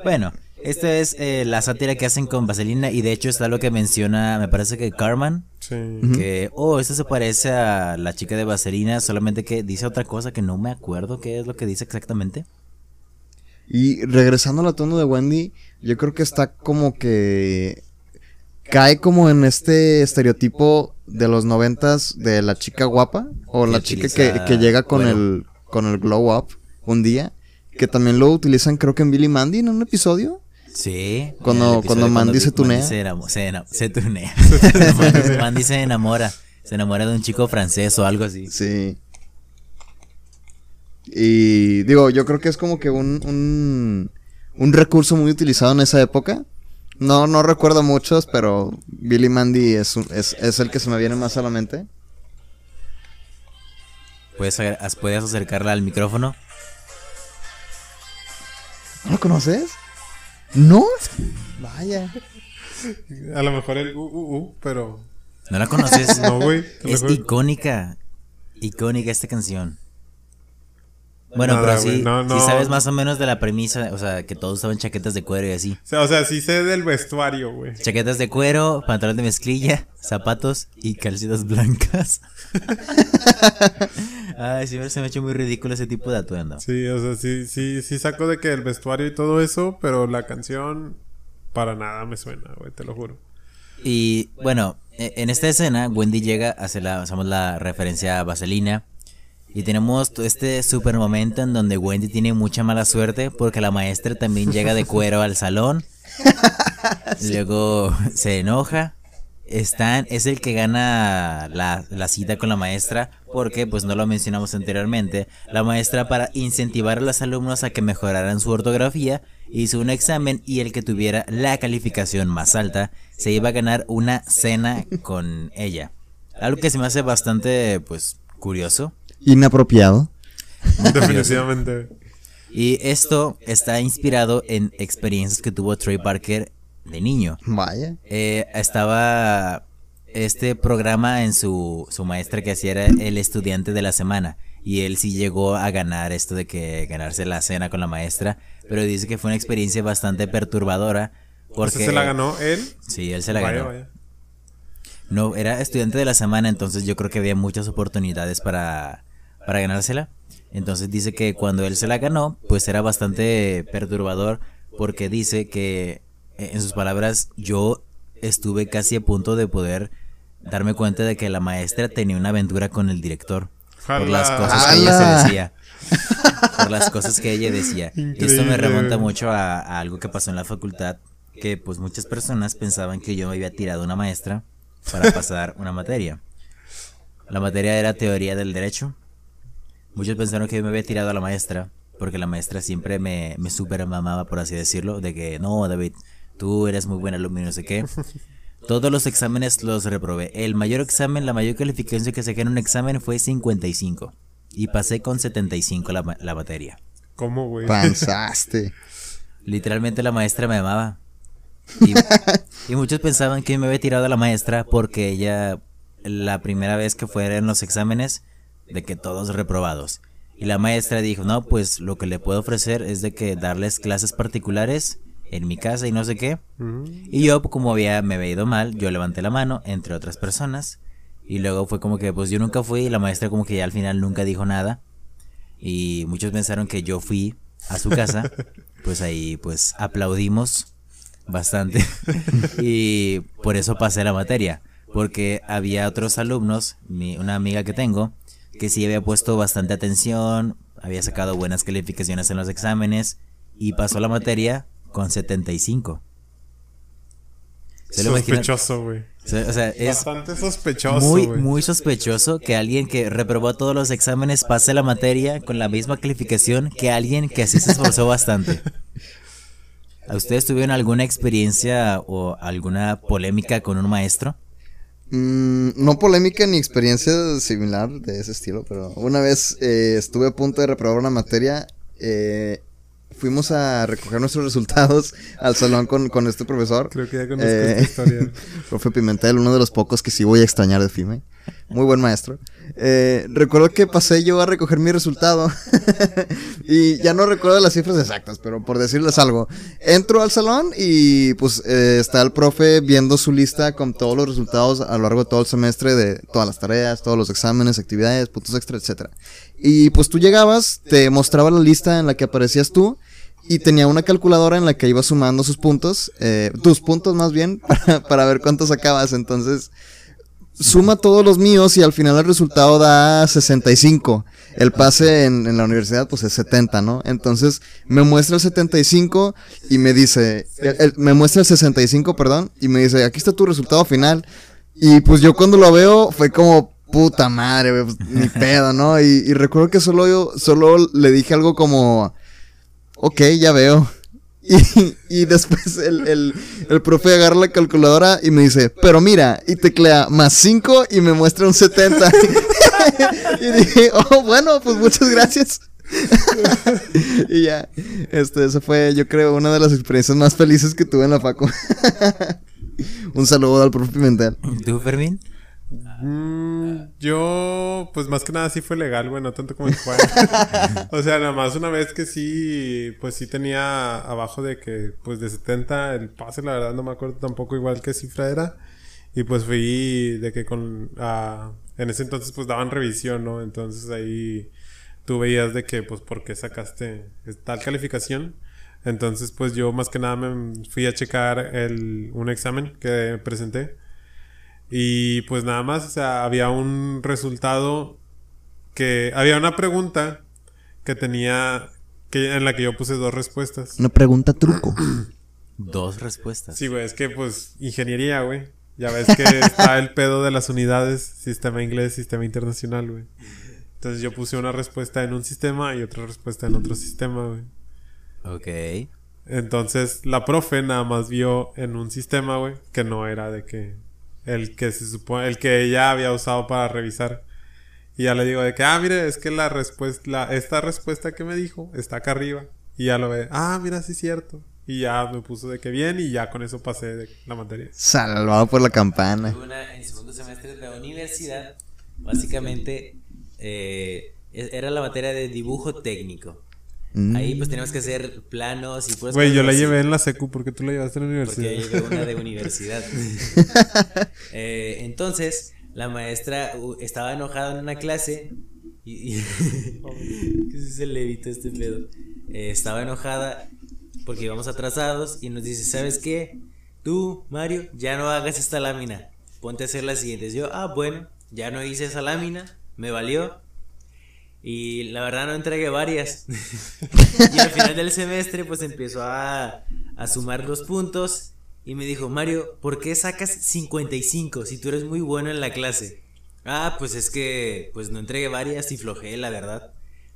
A: Bueno, esto es eh, la sátira que hacen con Vaselina y de hecho está lo que menciona, me parece que Carmen,
C: Sí.
A: que, oh, esto se parece a la chica de Vaselina, solamente que dice otra cosa que no me acuerdo qué es lo que dice exactamente.
B: Y regresando al tono de Wendy, yo creo que está como que cae como en este estereotipo de los noventas de la chica guapa o la chica que, llega con el con el glow up un día, que también lo utilizan creo que en Billy Mandy en un episodio.
A: Sí.
B: Cuando- cuando Mandy se
A: Mandy
B: tunea.
A: se, enamo- se ena- se tunea. Mandy se enamora. Se enamora de un chico francés o algo así.
B: Sí. Y digo, yo creo que es como que un, un, un recurso muy utilizado en esa época. No, no recuerdo muchos, pero Billy Mandy es, un- es, es el que se me viene más a la mente.
A: ¿Puedes, ¿Puedes acercarla al micrófono?
B: ¿No lo conoces? ¿No? Vaya.
C: A lo mejor el uh, uh, uh, pero.
A: ¿No la conoces?
C: No, güey.
A: Es icónica. Icónica esta canción. Bueno,
C: Nada,
A: pero sí,
C: güey, no,
A: sí
C: no.
A: sabes más o menos de la premisa, o sea, que todos usaban chaquetas de cuero y así.
C: O sea, o sea, sí sé del vestuario, güey.
A: Chaquetas de cuero, pantalón de mezclilla, zapatos y calcetas blancas. Ay, siempre se me ha hecho muy ridículo ese tipo de atuendo.
C: Sí, o sea, sí, sí, sí saco de que el vestuario y todo eso, pero la canción para nada me suena, güey, te lo juro.
A: Y bueno, e- en esta escena, Wendy llega, hace la, hacemos la referencia a Vaselina. Y tenemos este super momento en donde Wendy tiene mucha mala suerte porque la maestra también llega de cuero al salón. Luego se enoja. Stan es el que gana la, la cita con la maestra porque, pues no lo mencionamos anteriormente, la maestra para incentivar a los alumnos a que mejoraran su ortografía hizo un examen y el que tuviera la calificación más alta se iba a ganar una cena con ella. Algo que se me hace bastante, pues, curioso.
B: Inapropiado.
C: Definitivamente.
A: Y esto está inspirado en experiencias que tuvo Trey Parker de niño.
B: Vaya.
A: Eh, estaba este programa en su, su maestra que hacía era el estudiante de la semana. Y él sí llegó a ganar esto de que ganarse la cena con la maestra. Pero dice que fue una experiencia bastante perturbadora.
C: ¿O
A: Porque,
C: ¿Se la ganó él?
A: Sí, él se la
C: Vaya,
A: ganó.
C: vaya.
A: No, era estudiante de la semana, entonces yo creo que había muchas oportunidades para, para ganársela. Entonces dice que cuando él se la ganó, pues era bastante perturbador porque dice que, eh, en sus palabras, yo estuve casi a punto de poder darme cuenta de que la maestra tenía una aventura con el director. Por las
C: ¡Hala!
A: cosas que ella se decía. Por las cosas que ella decía. Esto me remonta mucho a, a algo que pasó en la facultad, que pues muchas personas pensaban que yo me había tirado una maestra para pasar una materia. La materia era teoría del derecho. Muchos pensaron que yo me había tirado a la maestra, porque la maestra siempre me, me super mamaba, por así decirlo, de que no, David, tú eres muy buen alumno y no sé qué. Todos los exámenes los reprobé. El mayor examen, la mayor calificación que saqué en un examen fue 55. Y pasé con 75 la, la materia.
C: ¿Cómo, güey?
B: Panzaste.
A: Literalmente la maestra me amaba. Y, y muchos pensaban que me había tirado a la maestra porque ella, la primera vez que fueron los exámenes, de que todos reprobados. Y la maestra dijo, no, pues lo que le puedo ofrecer es de que darles clases particulares en mi casa y no sé qué. Y yo, como había, me había ido mal, yo levanté la mano, entre otras personas. Y luego fue como que, pues yo nunca fui y la maestra como que ya al final nunca dijo nada. Y muchos pensaron que yo fui a su casa. Pues ahí, pues aplaudimos bastante. y por eso pasé la materia. Porque había otros alumnos, mi- una amiga que tengo, que sí había puesto bastante atención, había sacado buenas calificaciones en los exámenes y pasó la materia con 75. ¿Se lo imaginan?
C: Sospechoso, güey.
A: O sea, es
C: Bastante sospechoso,
A: muy,
C: güey.
A: muy sospechoso que alguien que reprobó todos los exámenes pase la materia con la misma calificación que alguien que así se esforzó bastante. ¿A ustedes tuvieron alguna experiencia o alguna polémica con un maestro?
B: Mm, no polémica ni experiencia similar de ese estilo, pero una vez eh, estuve a punto de reprobar una materia. eh, fuimos a recoger nuestros resultados al salón con, con este profesor.
C: Creo que ya conozco
B: Eh,
C: esta historia.
B: Profe Pimentel, uno de los pocos que sí voy a extrañar de FIME. Muy buen maestro. Eh, recuerdo que pasé yo a recoger mi resultado. y ya no recuerdo las cifras exactas, pero por decirles algo. Entro al salón y pues eh, está el profe viendo su lista con todos los resultados a lo largo de todo el semestre de todas las tareas, todos los exámenes, actividades, puntos extra, etcétera. Y pues tú llegabas, te mostraba la lista en la que aparecías tú. Y tenía una calculadora en la que iba sumando sus puntos, eh, tus puntos más bien, para, para ver cuántos sacabas. Entonces, suma todos los míos y al final el resultado da 65. El pase en, en la universidad pues es 70, ¿no? Entonces me muestra el 75 y me dice, el- el- me muestra el 65, perdón, y me dice, aquí está tu resultado final. Y pues yo cuando lo veo fue como, puta madre, pues, ni pedo, ¿no? Y, y recuerdo que solo yo, solo le dije algo como, ok, ya veo. Y, y después el, el, el profe agarra la calculadora y me dice, pero mira, y teclea más 5 y me muestra un 70. y dije, oh, bueno, pues muchas gracias. y ya, este, eso fue, yo creo, una de las experiencias más felices que tuve en la Faco. un saludo al profe Pimentel.
A: ¿Tú, Fermín?
C: Mm, yo, pues más que nada sí fue legal, güey, no tanto como el Juan. o sea, nada más una vez que sí, pues sí tenía abajo de que, pues de 70 el pase, la verdad no me acuerdo tampoco igual qué cifra era. Y pues fui de que con, ah, en ese entonces pues daban revisión, ¿no? Entonces ahí tú veías de que, pues, ¿por qué sacaste tal calificación? Entonces, pues yo más que nada me fui a checar el, un examen que presenté. Y pues nada más, o sea, había un resultado que... Había una pregunta que tenía... Que, en la que yo puse dos respuestas.
B: Una pregunta truco.
A: Dos respuestas.
C: Sí, güey, es que pues ingeniería, güey. Ya ves que está el pedo de las unidades, sistema inglés, sistema internacional, güey. Entonces yo puse una respuesta en un sistema y otra respuesta en otro sistema, güey.
A: Ok.
C: Entonces la profe nada más vio en un sistema, güey, que no era de que el que se supone, el que ella había usado para revisar. Y ya le digo de que, ah, mire, es que la respuesta, la, esta respuesta que me dijo está acá arriba. Y ya lo ve, ah, mira, sí es cierto. Y ya me puso de que bien y ya con eso pasé de la materia.
B: Salvado por la campana.
D: Una, en segundo semestre de la universidad, básicamente eh, era la materia de dibujo técnico.
B: Mm.
D: Ahí pues teníamos que hacer planos y pues
C: Güey, yo la llevé en la secu, ¿por qué tú la llevaste en la
D: Porque yo
C: universidad?
D: llevé una de universidad. Eh, entonces, la maestra uh, estaba enojada en una clase. Y, y- ¿Qué se le evita este pedo? Eh, estaba enojada porque íbamos atrasados y nos dice: ¿Sabes qué? Tú, Mario, ya no hagas esta lámina. Ponte a hacer las siguientes. Yo, ah, bueno, ya no hice esa lámina, me valió. Y la verdad no entregué varias. y al final del semestre pues empezó a, a sumar los puntos y me dijo, Mario, ¿por qué sacas 55 si tú eres muy bueno en la clase? Ah, pues es que pues no entregué varias y flojé, la verdad.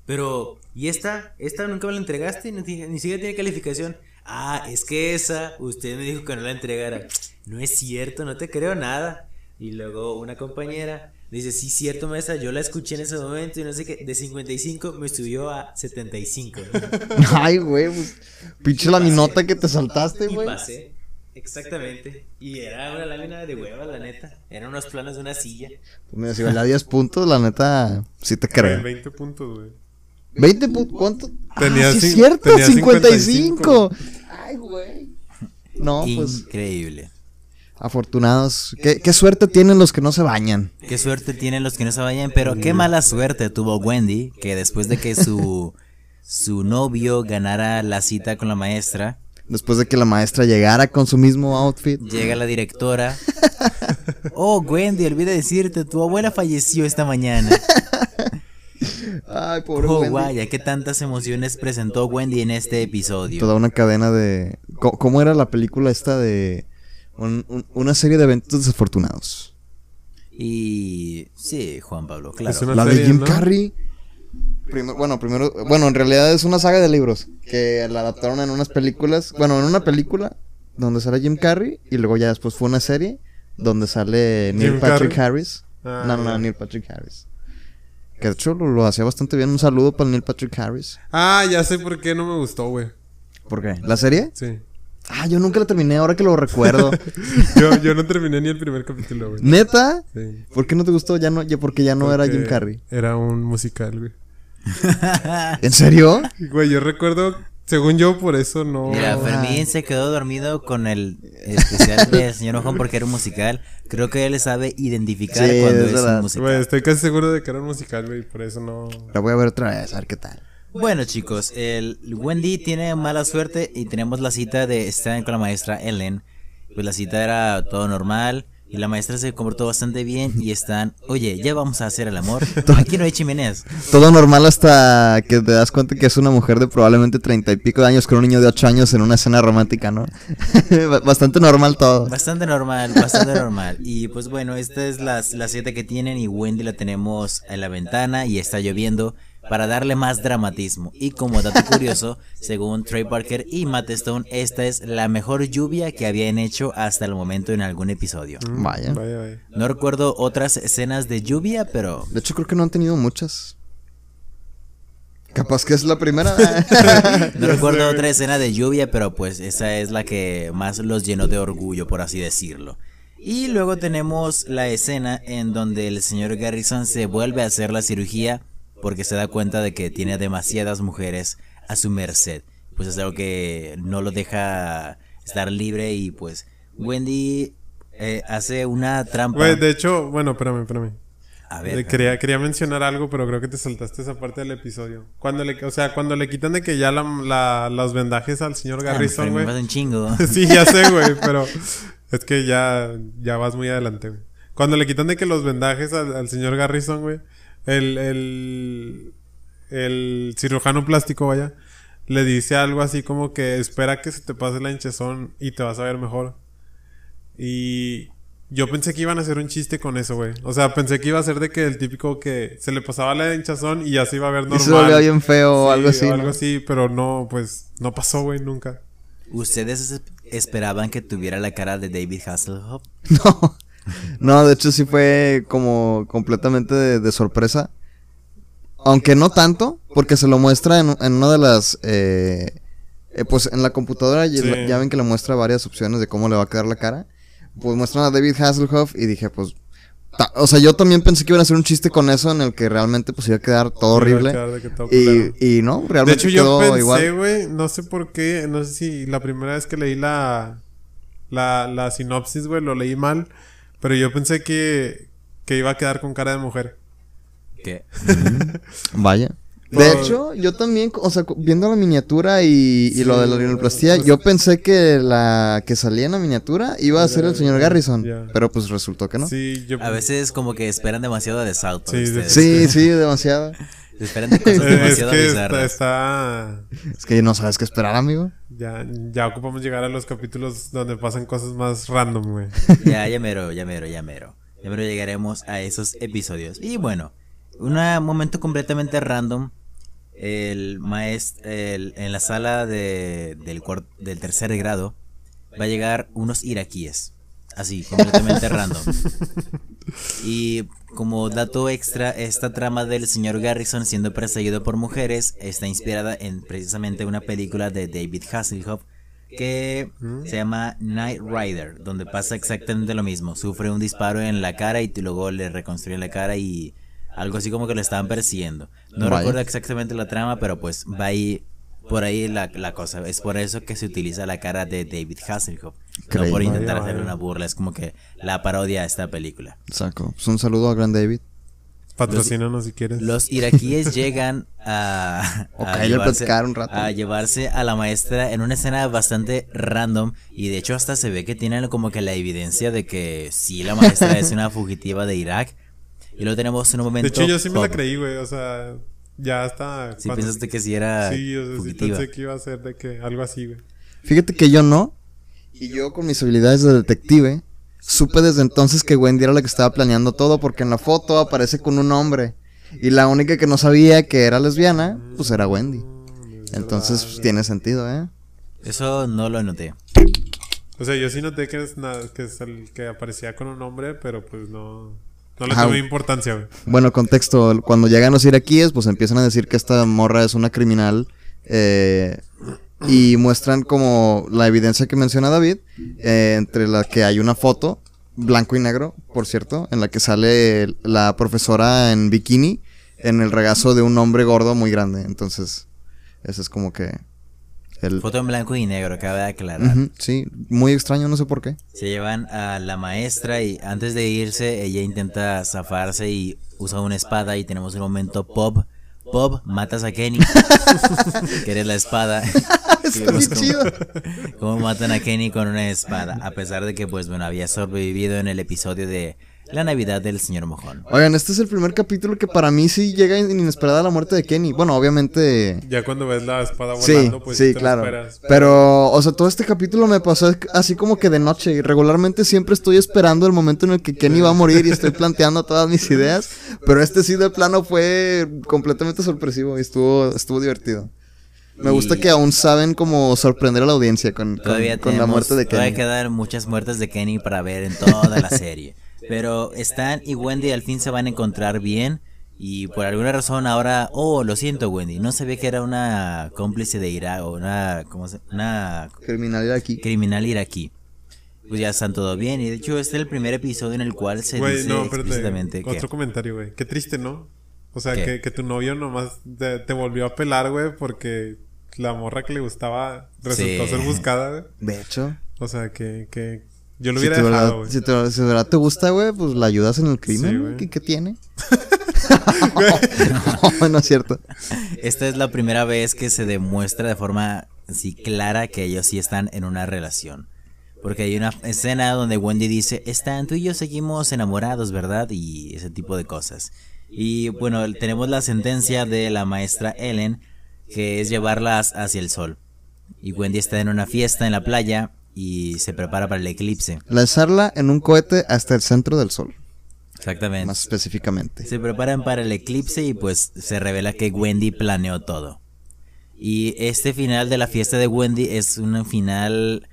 D: Pero, ¿y esta? ¿Esta nunca me la entregaste? Ni, ni siquiera tiene calificación. Ah, es que esa, usted me dijo que no la entregara. No es cierto, no te creo nada. Y luego una compañera dice, sí, cierto, maestra, yo la escuché en ese momento y no sé qué, de 55 me subió a 75.
B: Ay, güey, pues, pinche la minota que te saltaste, güey.
D: pasé. Exactamente. Y era una lámina de hueva, la neta. Eran unos planos de una silla.
B: Pues mira, si valía 10 puntos, la neta, sí te creo.
C: 20 puntos, güey.
B: 20 puntos, ¿cuánto?
C: Tenía
B: ah, sí, es cierto,
C: tenía
B: 55. Ay, güey. No, pues,
A: Increíble.
B: Afortunados. ¿Qué, qué suerte tienen los que no se bañan.
A: Qué suerte tienen los que no se vayan, pero qué mala suerte tuvo Wendy, que después de que su, su novio ganara la cita con la maestra,
B: Después de que la maestra llegara con su mismo outfit.
A: llega la directora. Oh, Wendy, olvidé decirte, tu abuela falleció esta mañana.
B: Ay, pobre
A: Oh,
B: Wendy.
A: vaya, qué tantas emociones presentó Wendy en este episodio.
B: Toda una cadena de... ¿Cómo era la película esta de... un- un- una serie de eventos desafortunados?
A: Y sí, Juan Pablo,
C: Es
A: claro.
C: una
B: la de Jim
C: ¿no?
B: Carrey. Primero, bueno, primero, bueno, en realidad es una saga de libros que la adaptaron en unas películas, bueno, en una película donde sale Jim Carrey y luego ya después fue una serie donde sale Neil
C: Jim
B: Patrick
C: Carrey.
B: Harris.
C: Ah,
B: no, no, no. Neil Patrick Harris. Que de hecho lo, lo hacía bastante bien. Un saludo para Neil Patrick Harris.
C: Ah, ya sé por qué no me gustó, güey.
B: ¿Por qué? ¿La serie?
C: Sí.
B: Ah, yo nunca la terminé, ahora que lo recuerdo.
C: Yo, yo no terminé ni el primer capítulo, güey.
B: ¿Neta?
C: Sí.
B: ¿Por qué no te gustó? Ya no, ya porque ya no era Jim Carrey.
C: Era un musical, güey.
B: ¿En serio?
C: Güey, yo recuerdo, según yo, por eso no.
A: Mira, Fermín se quedó dormido con el especial del señor Ojón porque era un musical. Creo que él sabe identificar
B: Sí,
A: cuando
B: es
A: es, un musical.
C: Güey, estoy casi seguro de que era un musical, güey, por eso no.
B: La voy a ver otra vez, a ver qué tal.
A: Bueno, chicos, el Wendy tiene mala suerte y tenemos la cita de estar con la maestra Ellen. Pues la cita era todo normal y la maestra se comportó bastante bien y están, oye, ya vamos a hacer el amor. Aquí no hay chimeneas.
B: Todo normal hasta que te das cuenta que es una mujer de probablemente treinta y pico de años con un niño de ocho años en una escena romántica, ¿no? Bastante normal todo.
A: Bastante normal, bastante normal. Y pues bueno, esta es la, la cita que tienen y Wendy la tenemos en la ventana y está lloviendo. Para darle más dramatismo. Y como dato curioso, según Trey Parker y Matt Stone, esta es la mejor lluvia que habían hecho hasta el momento en algún episodio.
B: Vaya.
C: Vaya, vaya.
A: No recuerdo otras escenas de lluvia, pero
B: De hecho, creo que no han tenido muchas. Capaz que es la primera.
A: no recuerdo otra escena de lluvia, pero pues esa es la que más los llenó de orgullo, por así decirlo. Y luego tenemos la escena en donde el señor Garrison se vuelve a hacer la cirugía porque se da cuenta de que tiene demasiadas mujeres a su merced. Pues es algo que no lo deja estar libre y pues Wendy eh, hace una trampa.
C: De hecho, bueno, espérame, espérame.
A: A
C: Eh,
A: ver,
C: quería, quería mencionar algo, pero creo que te saltaste esa parte del episodio. Cuando le, o sea, cuando le quitan de que ya la, la- los vendajes al señor
A: Ah,
C: Garrison, güey.
A: pasa un chingo.
C: sí, ya sé, güey, pero es que ya, ya vas muy adelante, güey. Cuando le quitan de que los vendajes al, al señor Garrison, güey, el, el, el cirujano plástico, vaya, le dice algo así como que espera que se te pase la hinchazón y te vas a ver mejor. Y yo pensé que iban a hacer un chiste con eso, güey. O sea, pensé que iba a ser de que el típico que se le pasaba la hinchazón y ya se iba a ver normal.
B: y se volvió bien feo o algo así.
C: o
B: ¿no?
C: algo así, pero no, pues, no pasó, güey, nunca.
A: ¿Ustedes es- esperaban que tuviera la cara de David Hasselhoff?
B: No. No, de hecho sí fue como completamente de, de sorpresa. Aunque no tanto, porque se lo muestra en, en una de las... eh, eh, pues en la computadora
C: Sí.
B: ya ven que le muestra varias opciones de cómo le va a quedar la cara. Pues muestran a David Hasselhoff y dije pues... o sea, yo también pensé que iban a hacer un chiste con eso en el que realmente pues iba a quedar todo horrible.
C: de que todo.
B: Y, y no,
C: De
B: realmente
C: hecho, yo pensé, güey, no sé por qué, no sé si la primera vez que leí la, la, la sinopsis, güey, lo leí mal, pero yo pensé que, que iba a quedar con cara de mujer.
A: ¿Qué?
B: Vaya.
C: No.
B: De hecho, yo también, o sea, viendo la miniatura y, y lo de la
C: Sí,
B: rinoplastia,
C: pues-
B: yo pensé que la que salía en la miniatura iba a ser el señor Garrison, pero pues resultó que no. Sí,
C: Sí, yo...
A: A veces como que esperan demasiado de South
C: Sí,
A: ustedes.
B: sí, demasiado.
A: Esperan de cosas
C: Eh, es
A: demasiado
C: que está,
A: bizarras.
C: está...
B: Es que no sabes qué esperar, amigo.
C: Ya, ya ocupamos llegar a los capítulos donde pasan cosas más random, güey.
A: Ya, ya mero, ya mero, ya mero. Ya mero llegaremos a esos episodios. Y bueno, un momento completamente random. El maestro, en la sala de, del, del tercer grado, va a llegar unos iraquíes. Así, completamente random. Y como dato extra, esta trama del señor Garrison siendo perseguido por mujeres está inspirada en precisamente una película de David Hasselhoff que se llama Night Rider, donde pasa exactamente lo mismo. Sufre un disparo en la cara y luego le reconstruyen la cara y algo así como que lo estaban persiguiendo. No
B: Vaya.
A: recuerdo exactamente la trama, pero pues va ahí por ahí la, la cosa. Es por eso que se utiliza la cara de David Hasselhoff. No por intentar hacer una burla, es como que la parodia a esta película.
B: Saco. Pues un saludo a Gran David.
C: Patrocínanos si quieres.
A: Los iraquíes llegan a, a
B: le
A: llevarse,
B: un rato.
A: a llevarse a la maestra en una escena bastante random y de hecho hasta se ve que tienen como que la evidencia de que sí la maestra es una fugitiva de Irak y lo tenemos en un momento.
C: De hecho, yo sí me la
A: pop.
C: creí, güey. O sea, ya está.
A: Sí
C: cuando-
A: pensaste que sí era
C: Sí, o sea, sí pensé que iba a ser de que algo así, güey.
B: Fíjate que yo no. Y yo con mis habilidades de detective, supe desde entonces que Wendy era la que estaba planeando todo porque en la foto aparece con un hombre. Y la única que no sabía que era lesbiana, pues era Wendy. Entonces pues, tiene sentido, ¿eh?
A: Eso no lo noté.
C: O sea, yo sí noté que es, na- que, es el que aparecía con un hombre, pero pues no. No le
B: Ajá.
C: tomé importancia, güey.
B: Bueno, contexto, cuando llegan los iraquíes, pues empiezan a decir que esta morra es una criminal. eh, y muestran como la evidencia que menciona David, eh, entre la que hay una foto, blanco y negro, por cierto, en la que sale la profesora en bikini en el regazo de un hombre gordo muy grande. Entonces, ese es como que el...
A: Foto en blanco y negro, cabe aclarar.
B: Sí, muy extraño, no sé por qué.
A: Se llevan a la maestra y antes de irse ella intenta zafarse y usa una espada y tenemos un momento pop. Pop, matas a Kenny. que eres la espada.
B: Está bien
A: cómo-
B: chido.
A: cómo matan a Kenny con una espada. A pesar de que, pues bueno, había sobrevivido en el episodio de la Navidad del señor Mojón.
B: Oigan, este es el primer capítulo que para mí sí llega inesperada la muerte de Kenny. Bueno, obviamente.
C: Ya cuando ves la espada
B: Sí,
C: volando, pues
B: sí,
C: te lo
B: claro.
C: esperas.
B: Pero, o sea, todo este capítulo me pasó así como que de noche. Y regularmente siempre estoy esperando el momento en el que Kenny va a morir y estoy planteando todas mis ideas. Pero este sí de plano fue completamente sorpresivo y estuvo, estuvo divertido. Me gusta que aún saben cómo sorprender a la audiencia con, con-
A: Todavía
B: la muerte de
A: Todavía
B: Kenny.
A: quedan muchas muertes de Kenny para ver en toda la serie. Pero Stan y Wendy al fin se van a encontrar bien. Y por alguna razón ahora, oh, lo siento Wendy, no sabía que era una cómplice de Irak o una, ¿cómo se? Una
B: Criminalidad aquí.
A: criminal iraquí. Pues ya están todo bien. Y de hecho este es el primer episodio en el cual se
C: Güey,
A: dice
C: no,
A: explícitamente que...
C: Otro comentario, güey. Qué triste, ¿no? O sea, que, que tu novio nomás te, te volvió a pelar, güey, porque la morra que le gustaba resultó
A: Sí.
C: ser buscada, güey.
B: De hecho,
C: O sea, que, que yo lo
B: si
C: hubiera
B: de
C: dejado,
B: verdad, si, te- si de verdad te gusta, güey, pues la ayudas en el
C: Sí,
B: crimen.
C: güey.
B: ¿Qué, qué tiene? no, no es cierto.
A: Esta es la primera vez que se demuestra de forma así clara que ellos sí están en una relación. Porque hay una escena donde Wendy dice, Stan, tú y yo seguimos enamorados, ¿verdad? Y ese tipo de cosas. Y bueno, tenemos la sentencia de la maestra Ellen, que es llevarlas hacia el sol. Y Wendy está en una fiesta en la playa y se prepara para el eclipse.
B: Lanzarla en un cohete hasta el centro del sol,
A: Exactamente.
B: más específicamente.
A: Se preparan para el eclipse y pues se revela que Wendy planeó todo. Y este final de la fiesta de Wendy es un final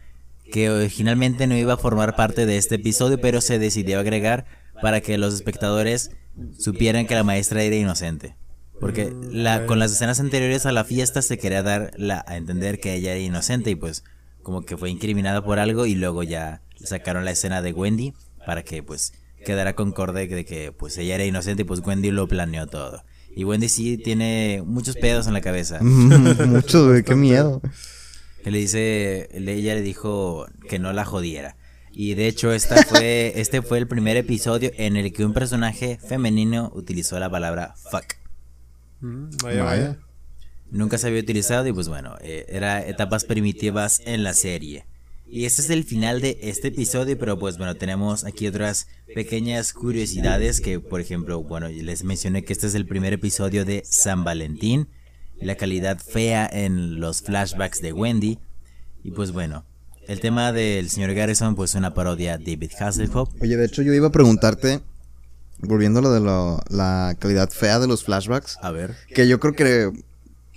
A: que originalmente no iba a formar parte de este episodio, pero se decidió agregar para que los espectadores supieran que la maestra era inocente. Porque la, con las escenas anteriores a la fiesta se quería dar la, a entender que ella era inocente y pues como que fue incriminada por algo y luego ya sacaron la escena de Wendy para que pues quedara concorde de que pues ella era inocente y pues Wendy lo planeó todo. Y Wendy sí tiene muchos pedos en la cabeza.
B: Mucho, güey, qué miedo.
A: Le dice, le- ella le dijo que no la jodiera. Y de hecho esta fue, este fue el primer episodio en el que un personaje femenino utilizó la palabra fuck.
C: Mm, vaya,
B: Vaya.
A: Nunca se había utilizado y pues bueno, eh, era etapas primitivas en la serie. Y este es el final de este episodio, pero pues bueno, tenemos aquí otras pequeñas curiosidades que por ejemplo, bueno, les mencioné que este es el primer episodio de San Valentín, la calidad fea en los flashbacks de Wendy. Y pues bueno, el tema del señor Garrison pues una parodia de David Hasselhoff.
B: Oye, de hecho yo iba a preguntarte, volviendo a lo de lo- la calidad fea de los flashbacks,
A: A ver.
B: que yo creo que,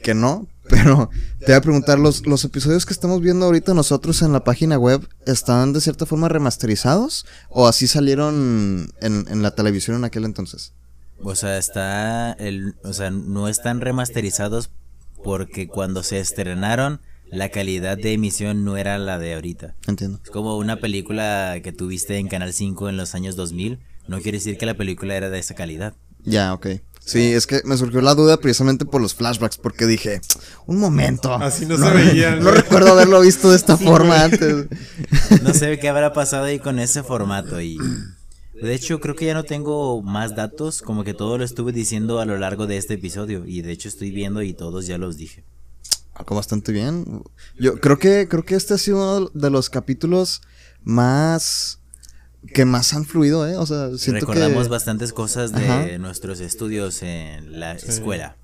B: que no, pero te voy a preguntar, ¿los, ¿los episodios que estamos viendo ahorita nosotros en la página web están de cierta forma remasterizados o así salieron en, en la televisión en aquel entonces?
A: O sea, está el, o sea, no están remasterizados porque cuando se estrenaron la calidad de emisión no era la de ahorita.
B: Entiendo.
A: Es como una película que tuviste en Canal 5 en los años 2000, no quiere decir que la película era de esa calidad.
B: Ya, ok. Sí, es que me surgió la duda precisamente por los flashbacks, porque dije, un momento.
C: Así no se veían,
B: No recuerdo haberlo visto de esta forma antes.
A: No sé qué habrá pasado ahí con ese formato y de hecho creo que ya no tengo más datos, como que todo lo estuve diciendo a lo largo de este episodio y de hecho estoy viendo y todos ya los dije.
B: Algo bastante bien. Yo creo que creo que este ha sido uno de los capítulos más que más han fluido, ¿eh? O sea, siento
A: Recordamos
B: que
A: bastantes cosas de
B: Ajá.
A: nuestros estudios en la escuela.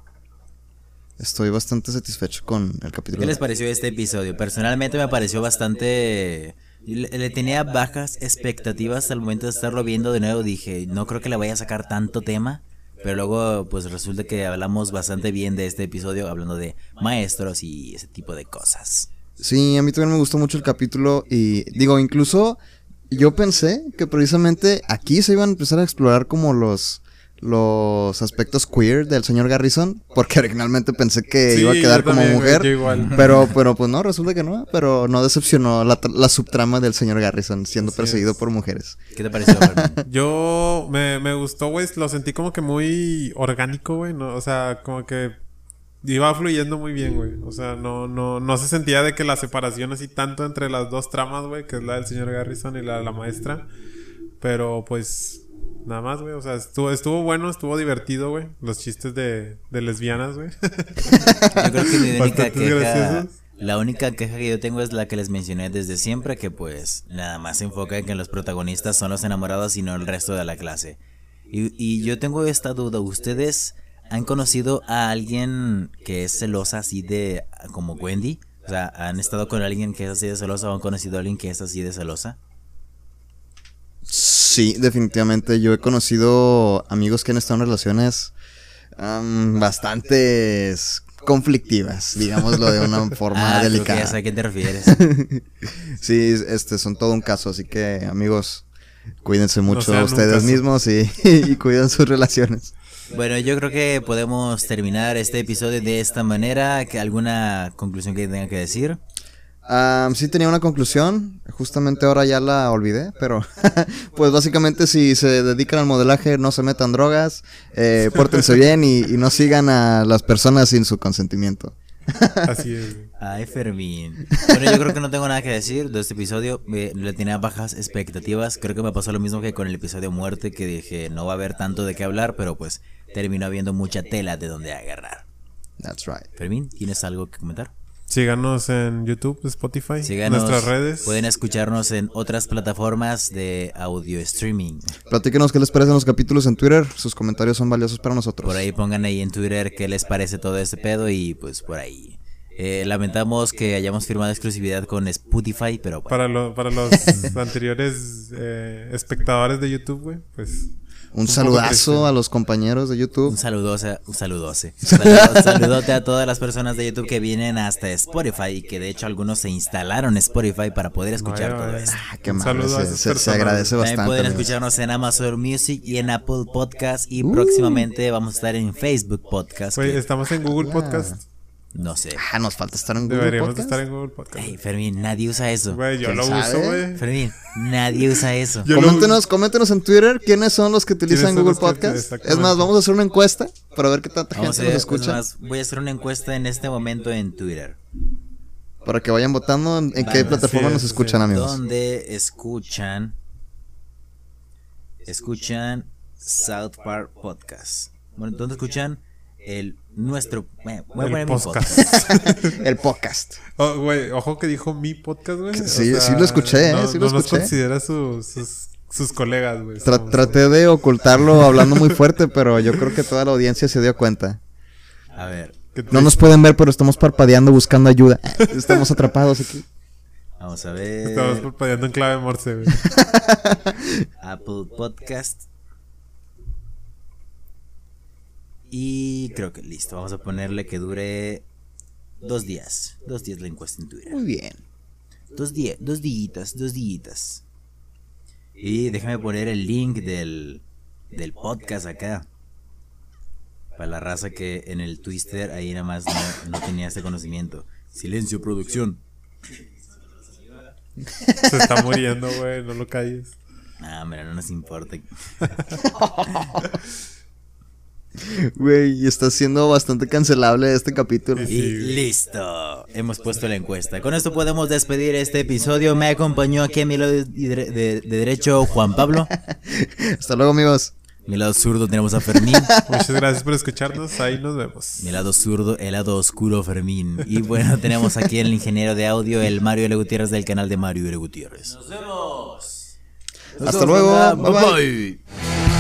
B: estoy bastante satisfecho con el capítulo.
A: ¿Qué les pareció este episodio? Personalmente me pareció bastante... Le, le tenía bajas expectativas al momento de estarlo viendo de nuevo. Dije, no creo que le vaya a sacar tanto tema. Pero luego, pues resulta que hablamos bastante bien de este episodio, hablando de maestros y ese tipo de cosas.
B: Sí, a mí también me gustó mucho el capítulo y digo, incluso yo pensé que precisamente aquí se iban a empezar a explorar como los los aspectos queer del señor Garrison, porque originalmente pensé que
C: Sí,
B: iba a quedar como
C: también,
B: mujer,
C: igual.
B: pero pero pues no, resulta que no, pero no decepcionó la, tra- la subtrama del señor Garrison siendo
C: Así
B: perseguido
C: es.
B: por mujeres.
A: ¿Qué te pareció?
C: Yo me, me gustó, güey. Lo sentí como que muy orgánico, güey. ¿no? O sea, como que iba fluyendo muy bien, güey. O sea, no, no, no se sentía de que la separación así tanto entre las dos tramas, güey, que es la del señor Garrison y la de la maestra. Pero pues, nada más, güey. O sea, estuvo, estuvo bueno, estuvo divertido, güey. Los chistes de, de lesbianas, güey.
A: Yo creo que mi única queja. La única queja que yo tengo es la que les mencioné desde siempre, que pues nada más se enfoca en que los protagonistas son los enamorados y no el resto de la clase. Y, y yo tengo esta duda, ¿ustedes han conocido a alguien que es celosa así de como Wendy? O sea, ¿han estado con alguien que es así de celosa o han conocido a alguien que es así de celosa?
B: Sí, definitivamente. Yo he conocido amigos que han estado en relaciones am, bastantes conflictivas, digámoslo de una forma
A: Ah, creo que
B: delicada.
A: ya sé a qué te refieres.
B: Sí, este son todo un caso, así que amigos, cuídense mucho ustedes mismos y, y cuiden sus relaciones.
A: Bueno, yo creo que podemos terminar este episodio de esta manera. ¿Que ¿Alguna conclusión que tenga que decir?
B: Sí tenía una conclusión, justamente ahora ya la olvidé, pero pues básicamente si se dedican al modelaje no se metan drogas, eh, pórtense bien y, y no sigan a las personas sin su consentimiento.
C: Así es.
A: Ay, Fermín. Bueno, yo creo que no tengo nada que decir de este episodio. Eh, le tenía bajas expectativas. Creo que me pasó lo mismo que con el episodio Muerte, que dije no va a haber tanto de qué hablar, pero pues terminó habiendo mucha tela de donde agarrar.
B: That's right.
A: Fermín, ¿tienes algo que comentar?
C: Síganos en YouTube, Spotify,
A: Síganos.
C: nuestras redes.
A: Pueden escucharnos en otras plataformas de audio streaming.
B: Platíquenos qué les parecen los capítulos en Twitter, sus comentarios son valiosos para nosotros.
A: Por ahí pongan ahí en Twitter qué les parece todo este pedo y pues por ahí. Eh, lamentamos que hayamos firmado exclusividad con Spotify, pero bueno,
C: Para, lo- para los anteriores eh, espectadores de YouTube, güey, pues
B: Un saludazo a los compañeros de YouTube.
A: un saludote, un saludote. Saludo- saludote a todas las personas de YouTube que vienen hasta Spotify y que de hecho algunos se instalaron Spotify para poder escuchar
C: Vaya,
A: todo
C: vaya.
A: esto.
B: Ah, qué
C: Un
B: amable,
C: saludo a
B: se, se- agradece
A: También
B: bastante.
A: pueden
B: amigos.
A: escucharnos en Amazon Music y en Apple Podcast y próximamente vamos a estar en Facebook Podcast.
C: Estamos en Google Podcast.
A: No sé.
B: Ah, nos falta estar en Google
C: Deberíamos de
B: Podcast.
C: estar en Google Podcast.
A: Ey, Fermín, nadie usa eso.
C: Güey, yo
B: ¿Quién
C: lo
B: sabe?
C: uso, güey.
A: Fermín, nadie usa eso.
B: Coméntenos, coméntenos en Twitter quiénes son los que utilizan Google
C: que-
B: Podcast. Es más, vamos a hacer una encuesta para ver qué tanta
A: Vamos
B: gente nos escucha.
A: es más, voy a hacer una encuesta en este momento en Twitter.
B: Para que vayan votando en, en qué plataforma nos escuchan,
C: sí.
B: amigos.
A: Donde escuchan escuchan South Park Podcast. Bueno, ¿dónde escuchan el nuestro bueno, voy a
C: El
A: mi
C: podcast.
B: El podcast.
C: Oh, güey, ojo que dijo mi podcast, güey. O
B: Sí, sí lo escuché, eh,
C: no,
B: sí lo
C: no nos
B: escuché.
C: considera su- sus, sus colegas, güey.
B: Tra- traté de ocultarlo hablando muy fuerte, pero yo creo que toda la audiencia se dio cuenta.
A: A ver,
B: No nos pueden ver, pero estamos parpadeando buscando ayuda. Estamos atrapados aquí.
A: vamos a ver
C: Estamos parpadeando en clave morse, güey.
A: Apple Podcast. Y creo que listo, vamos a ponerle que dure dos días. Dos días la encuesta en Twitter.
B: Muy bien.
A: Dos días, dos días, dos días. Y déjame poner el link del, del podcast acá. Para la raza que en el Twister ahí nada más no, no tenía este conocimiento. Silencio, producción.
C: Se está muriendo, güey. No lo calles.
A: Ah, mira, no nos importa.
B: Güey, está siendo bastante cancelable este capítulo.
A: Y
C: Sí.
A: listo. Hemos puesto la encuesta. Con esto podemos despedir este episodio. Me acompañó aquí a mi lado de, de- de derecho Juan Pablo.
B: Hasta luego, amigos.
A: Mi lado zurdo tenemos a Fermín.
C: Muchas gracias por escucharnos. Ahí nos vemos.
A: Mi lado zurdo, el lado oscuro Fermín. Y bueno, tenemos aquí el ingeniero de audio, el Mario L. Gutiérrez del canal de Mario L. Gutiérrez. Nos vemos.
B: Hasta luego. Bye, bye.
A: bye.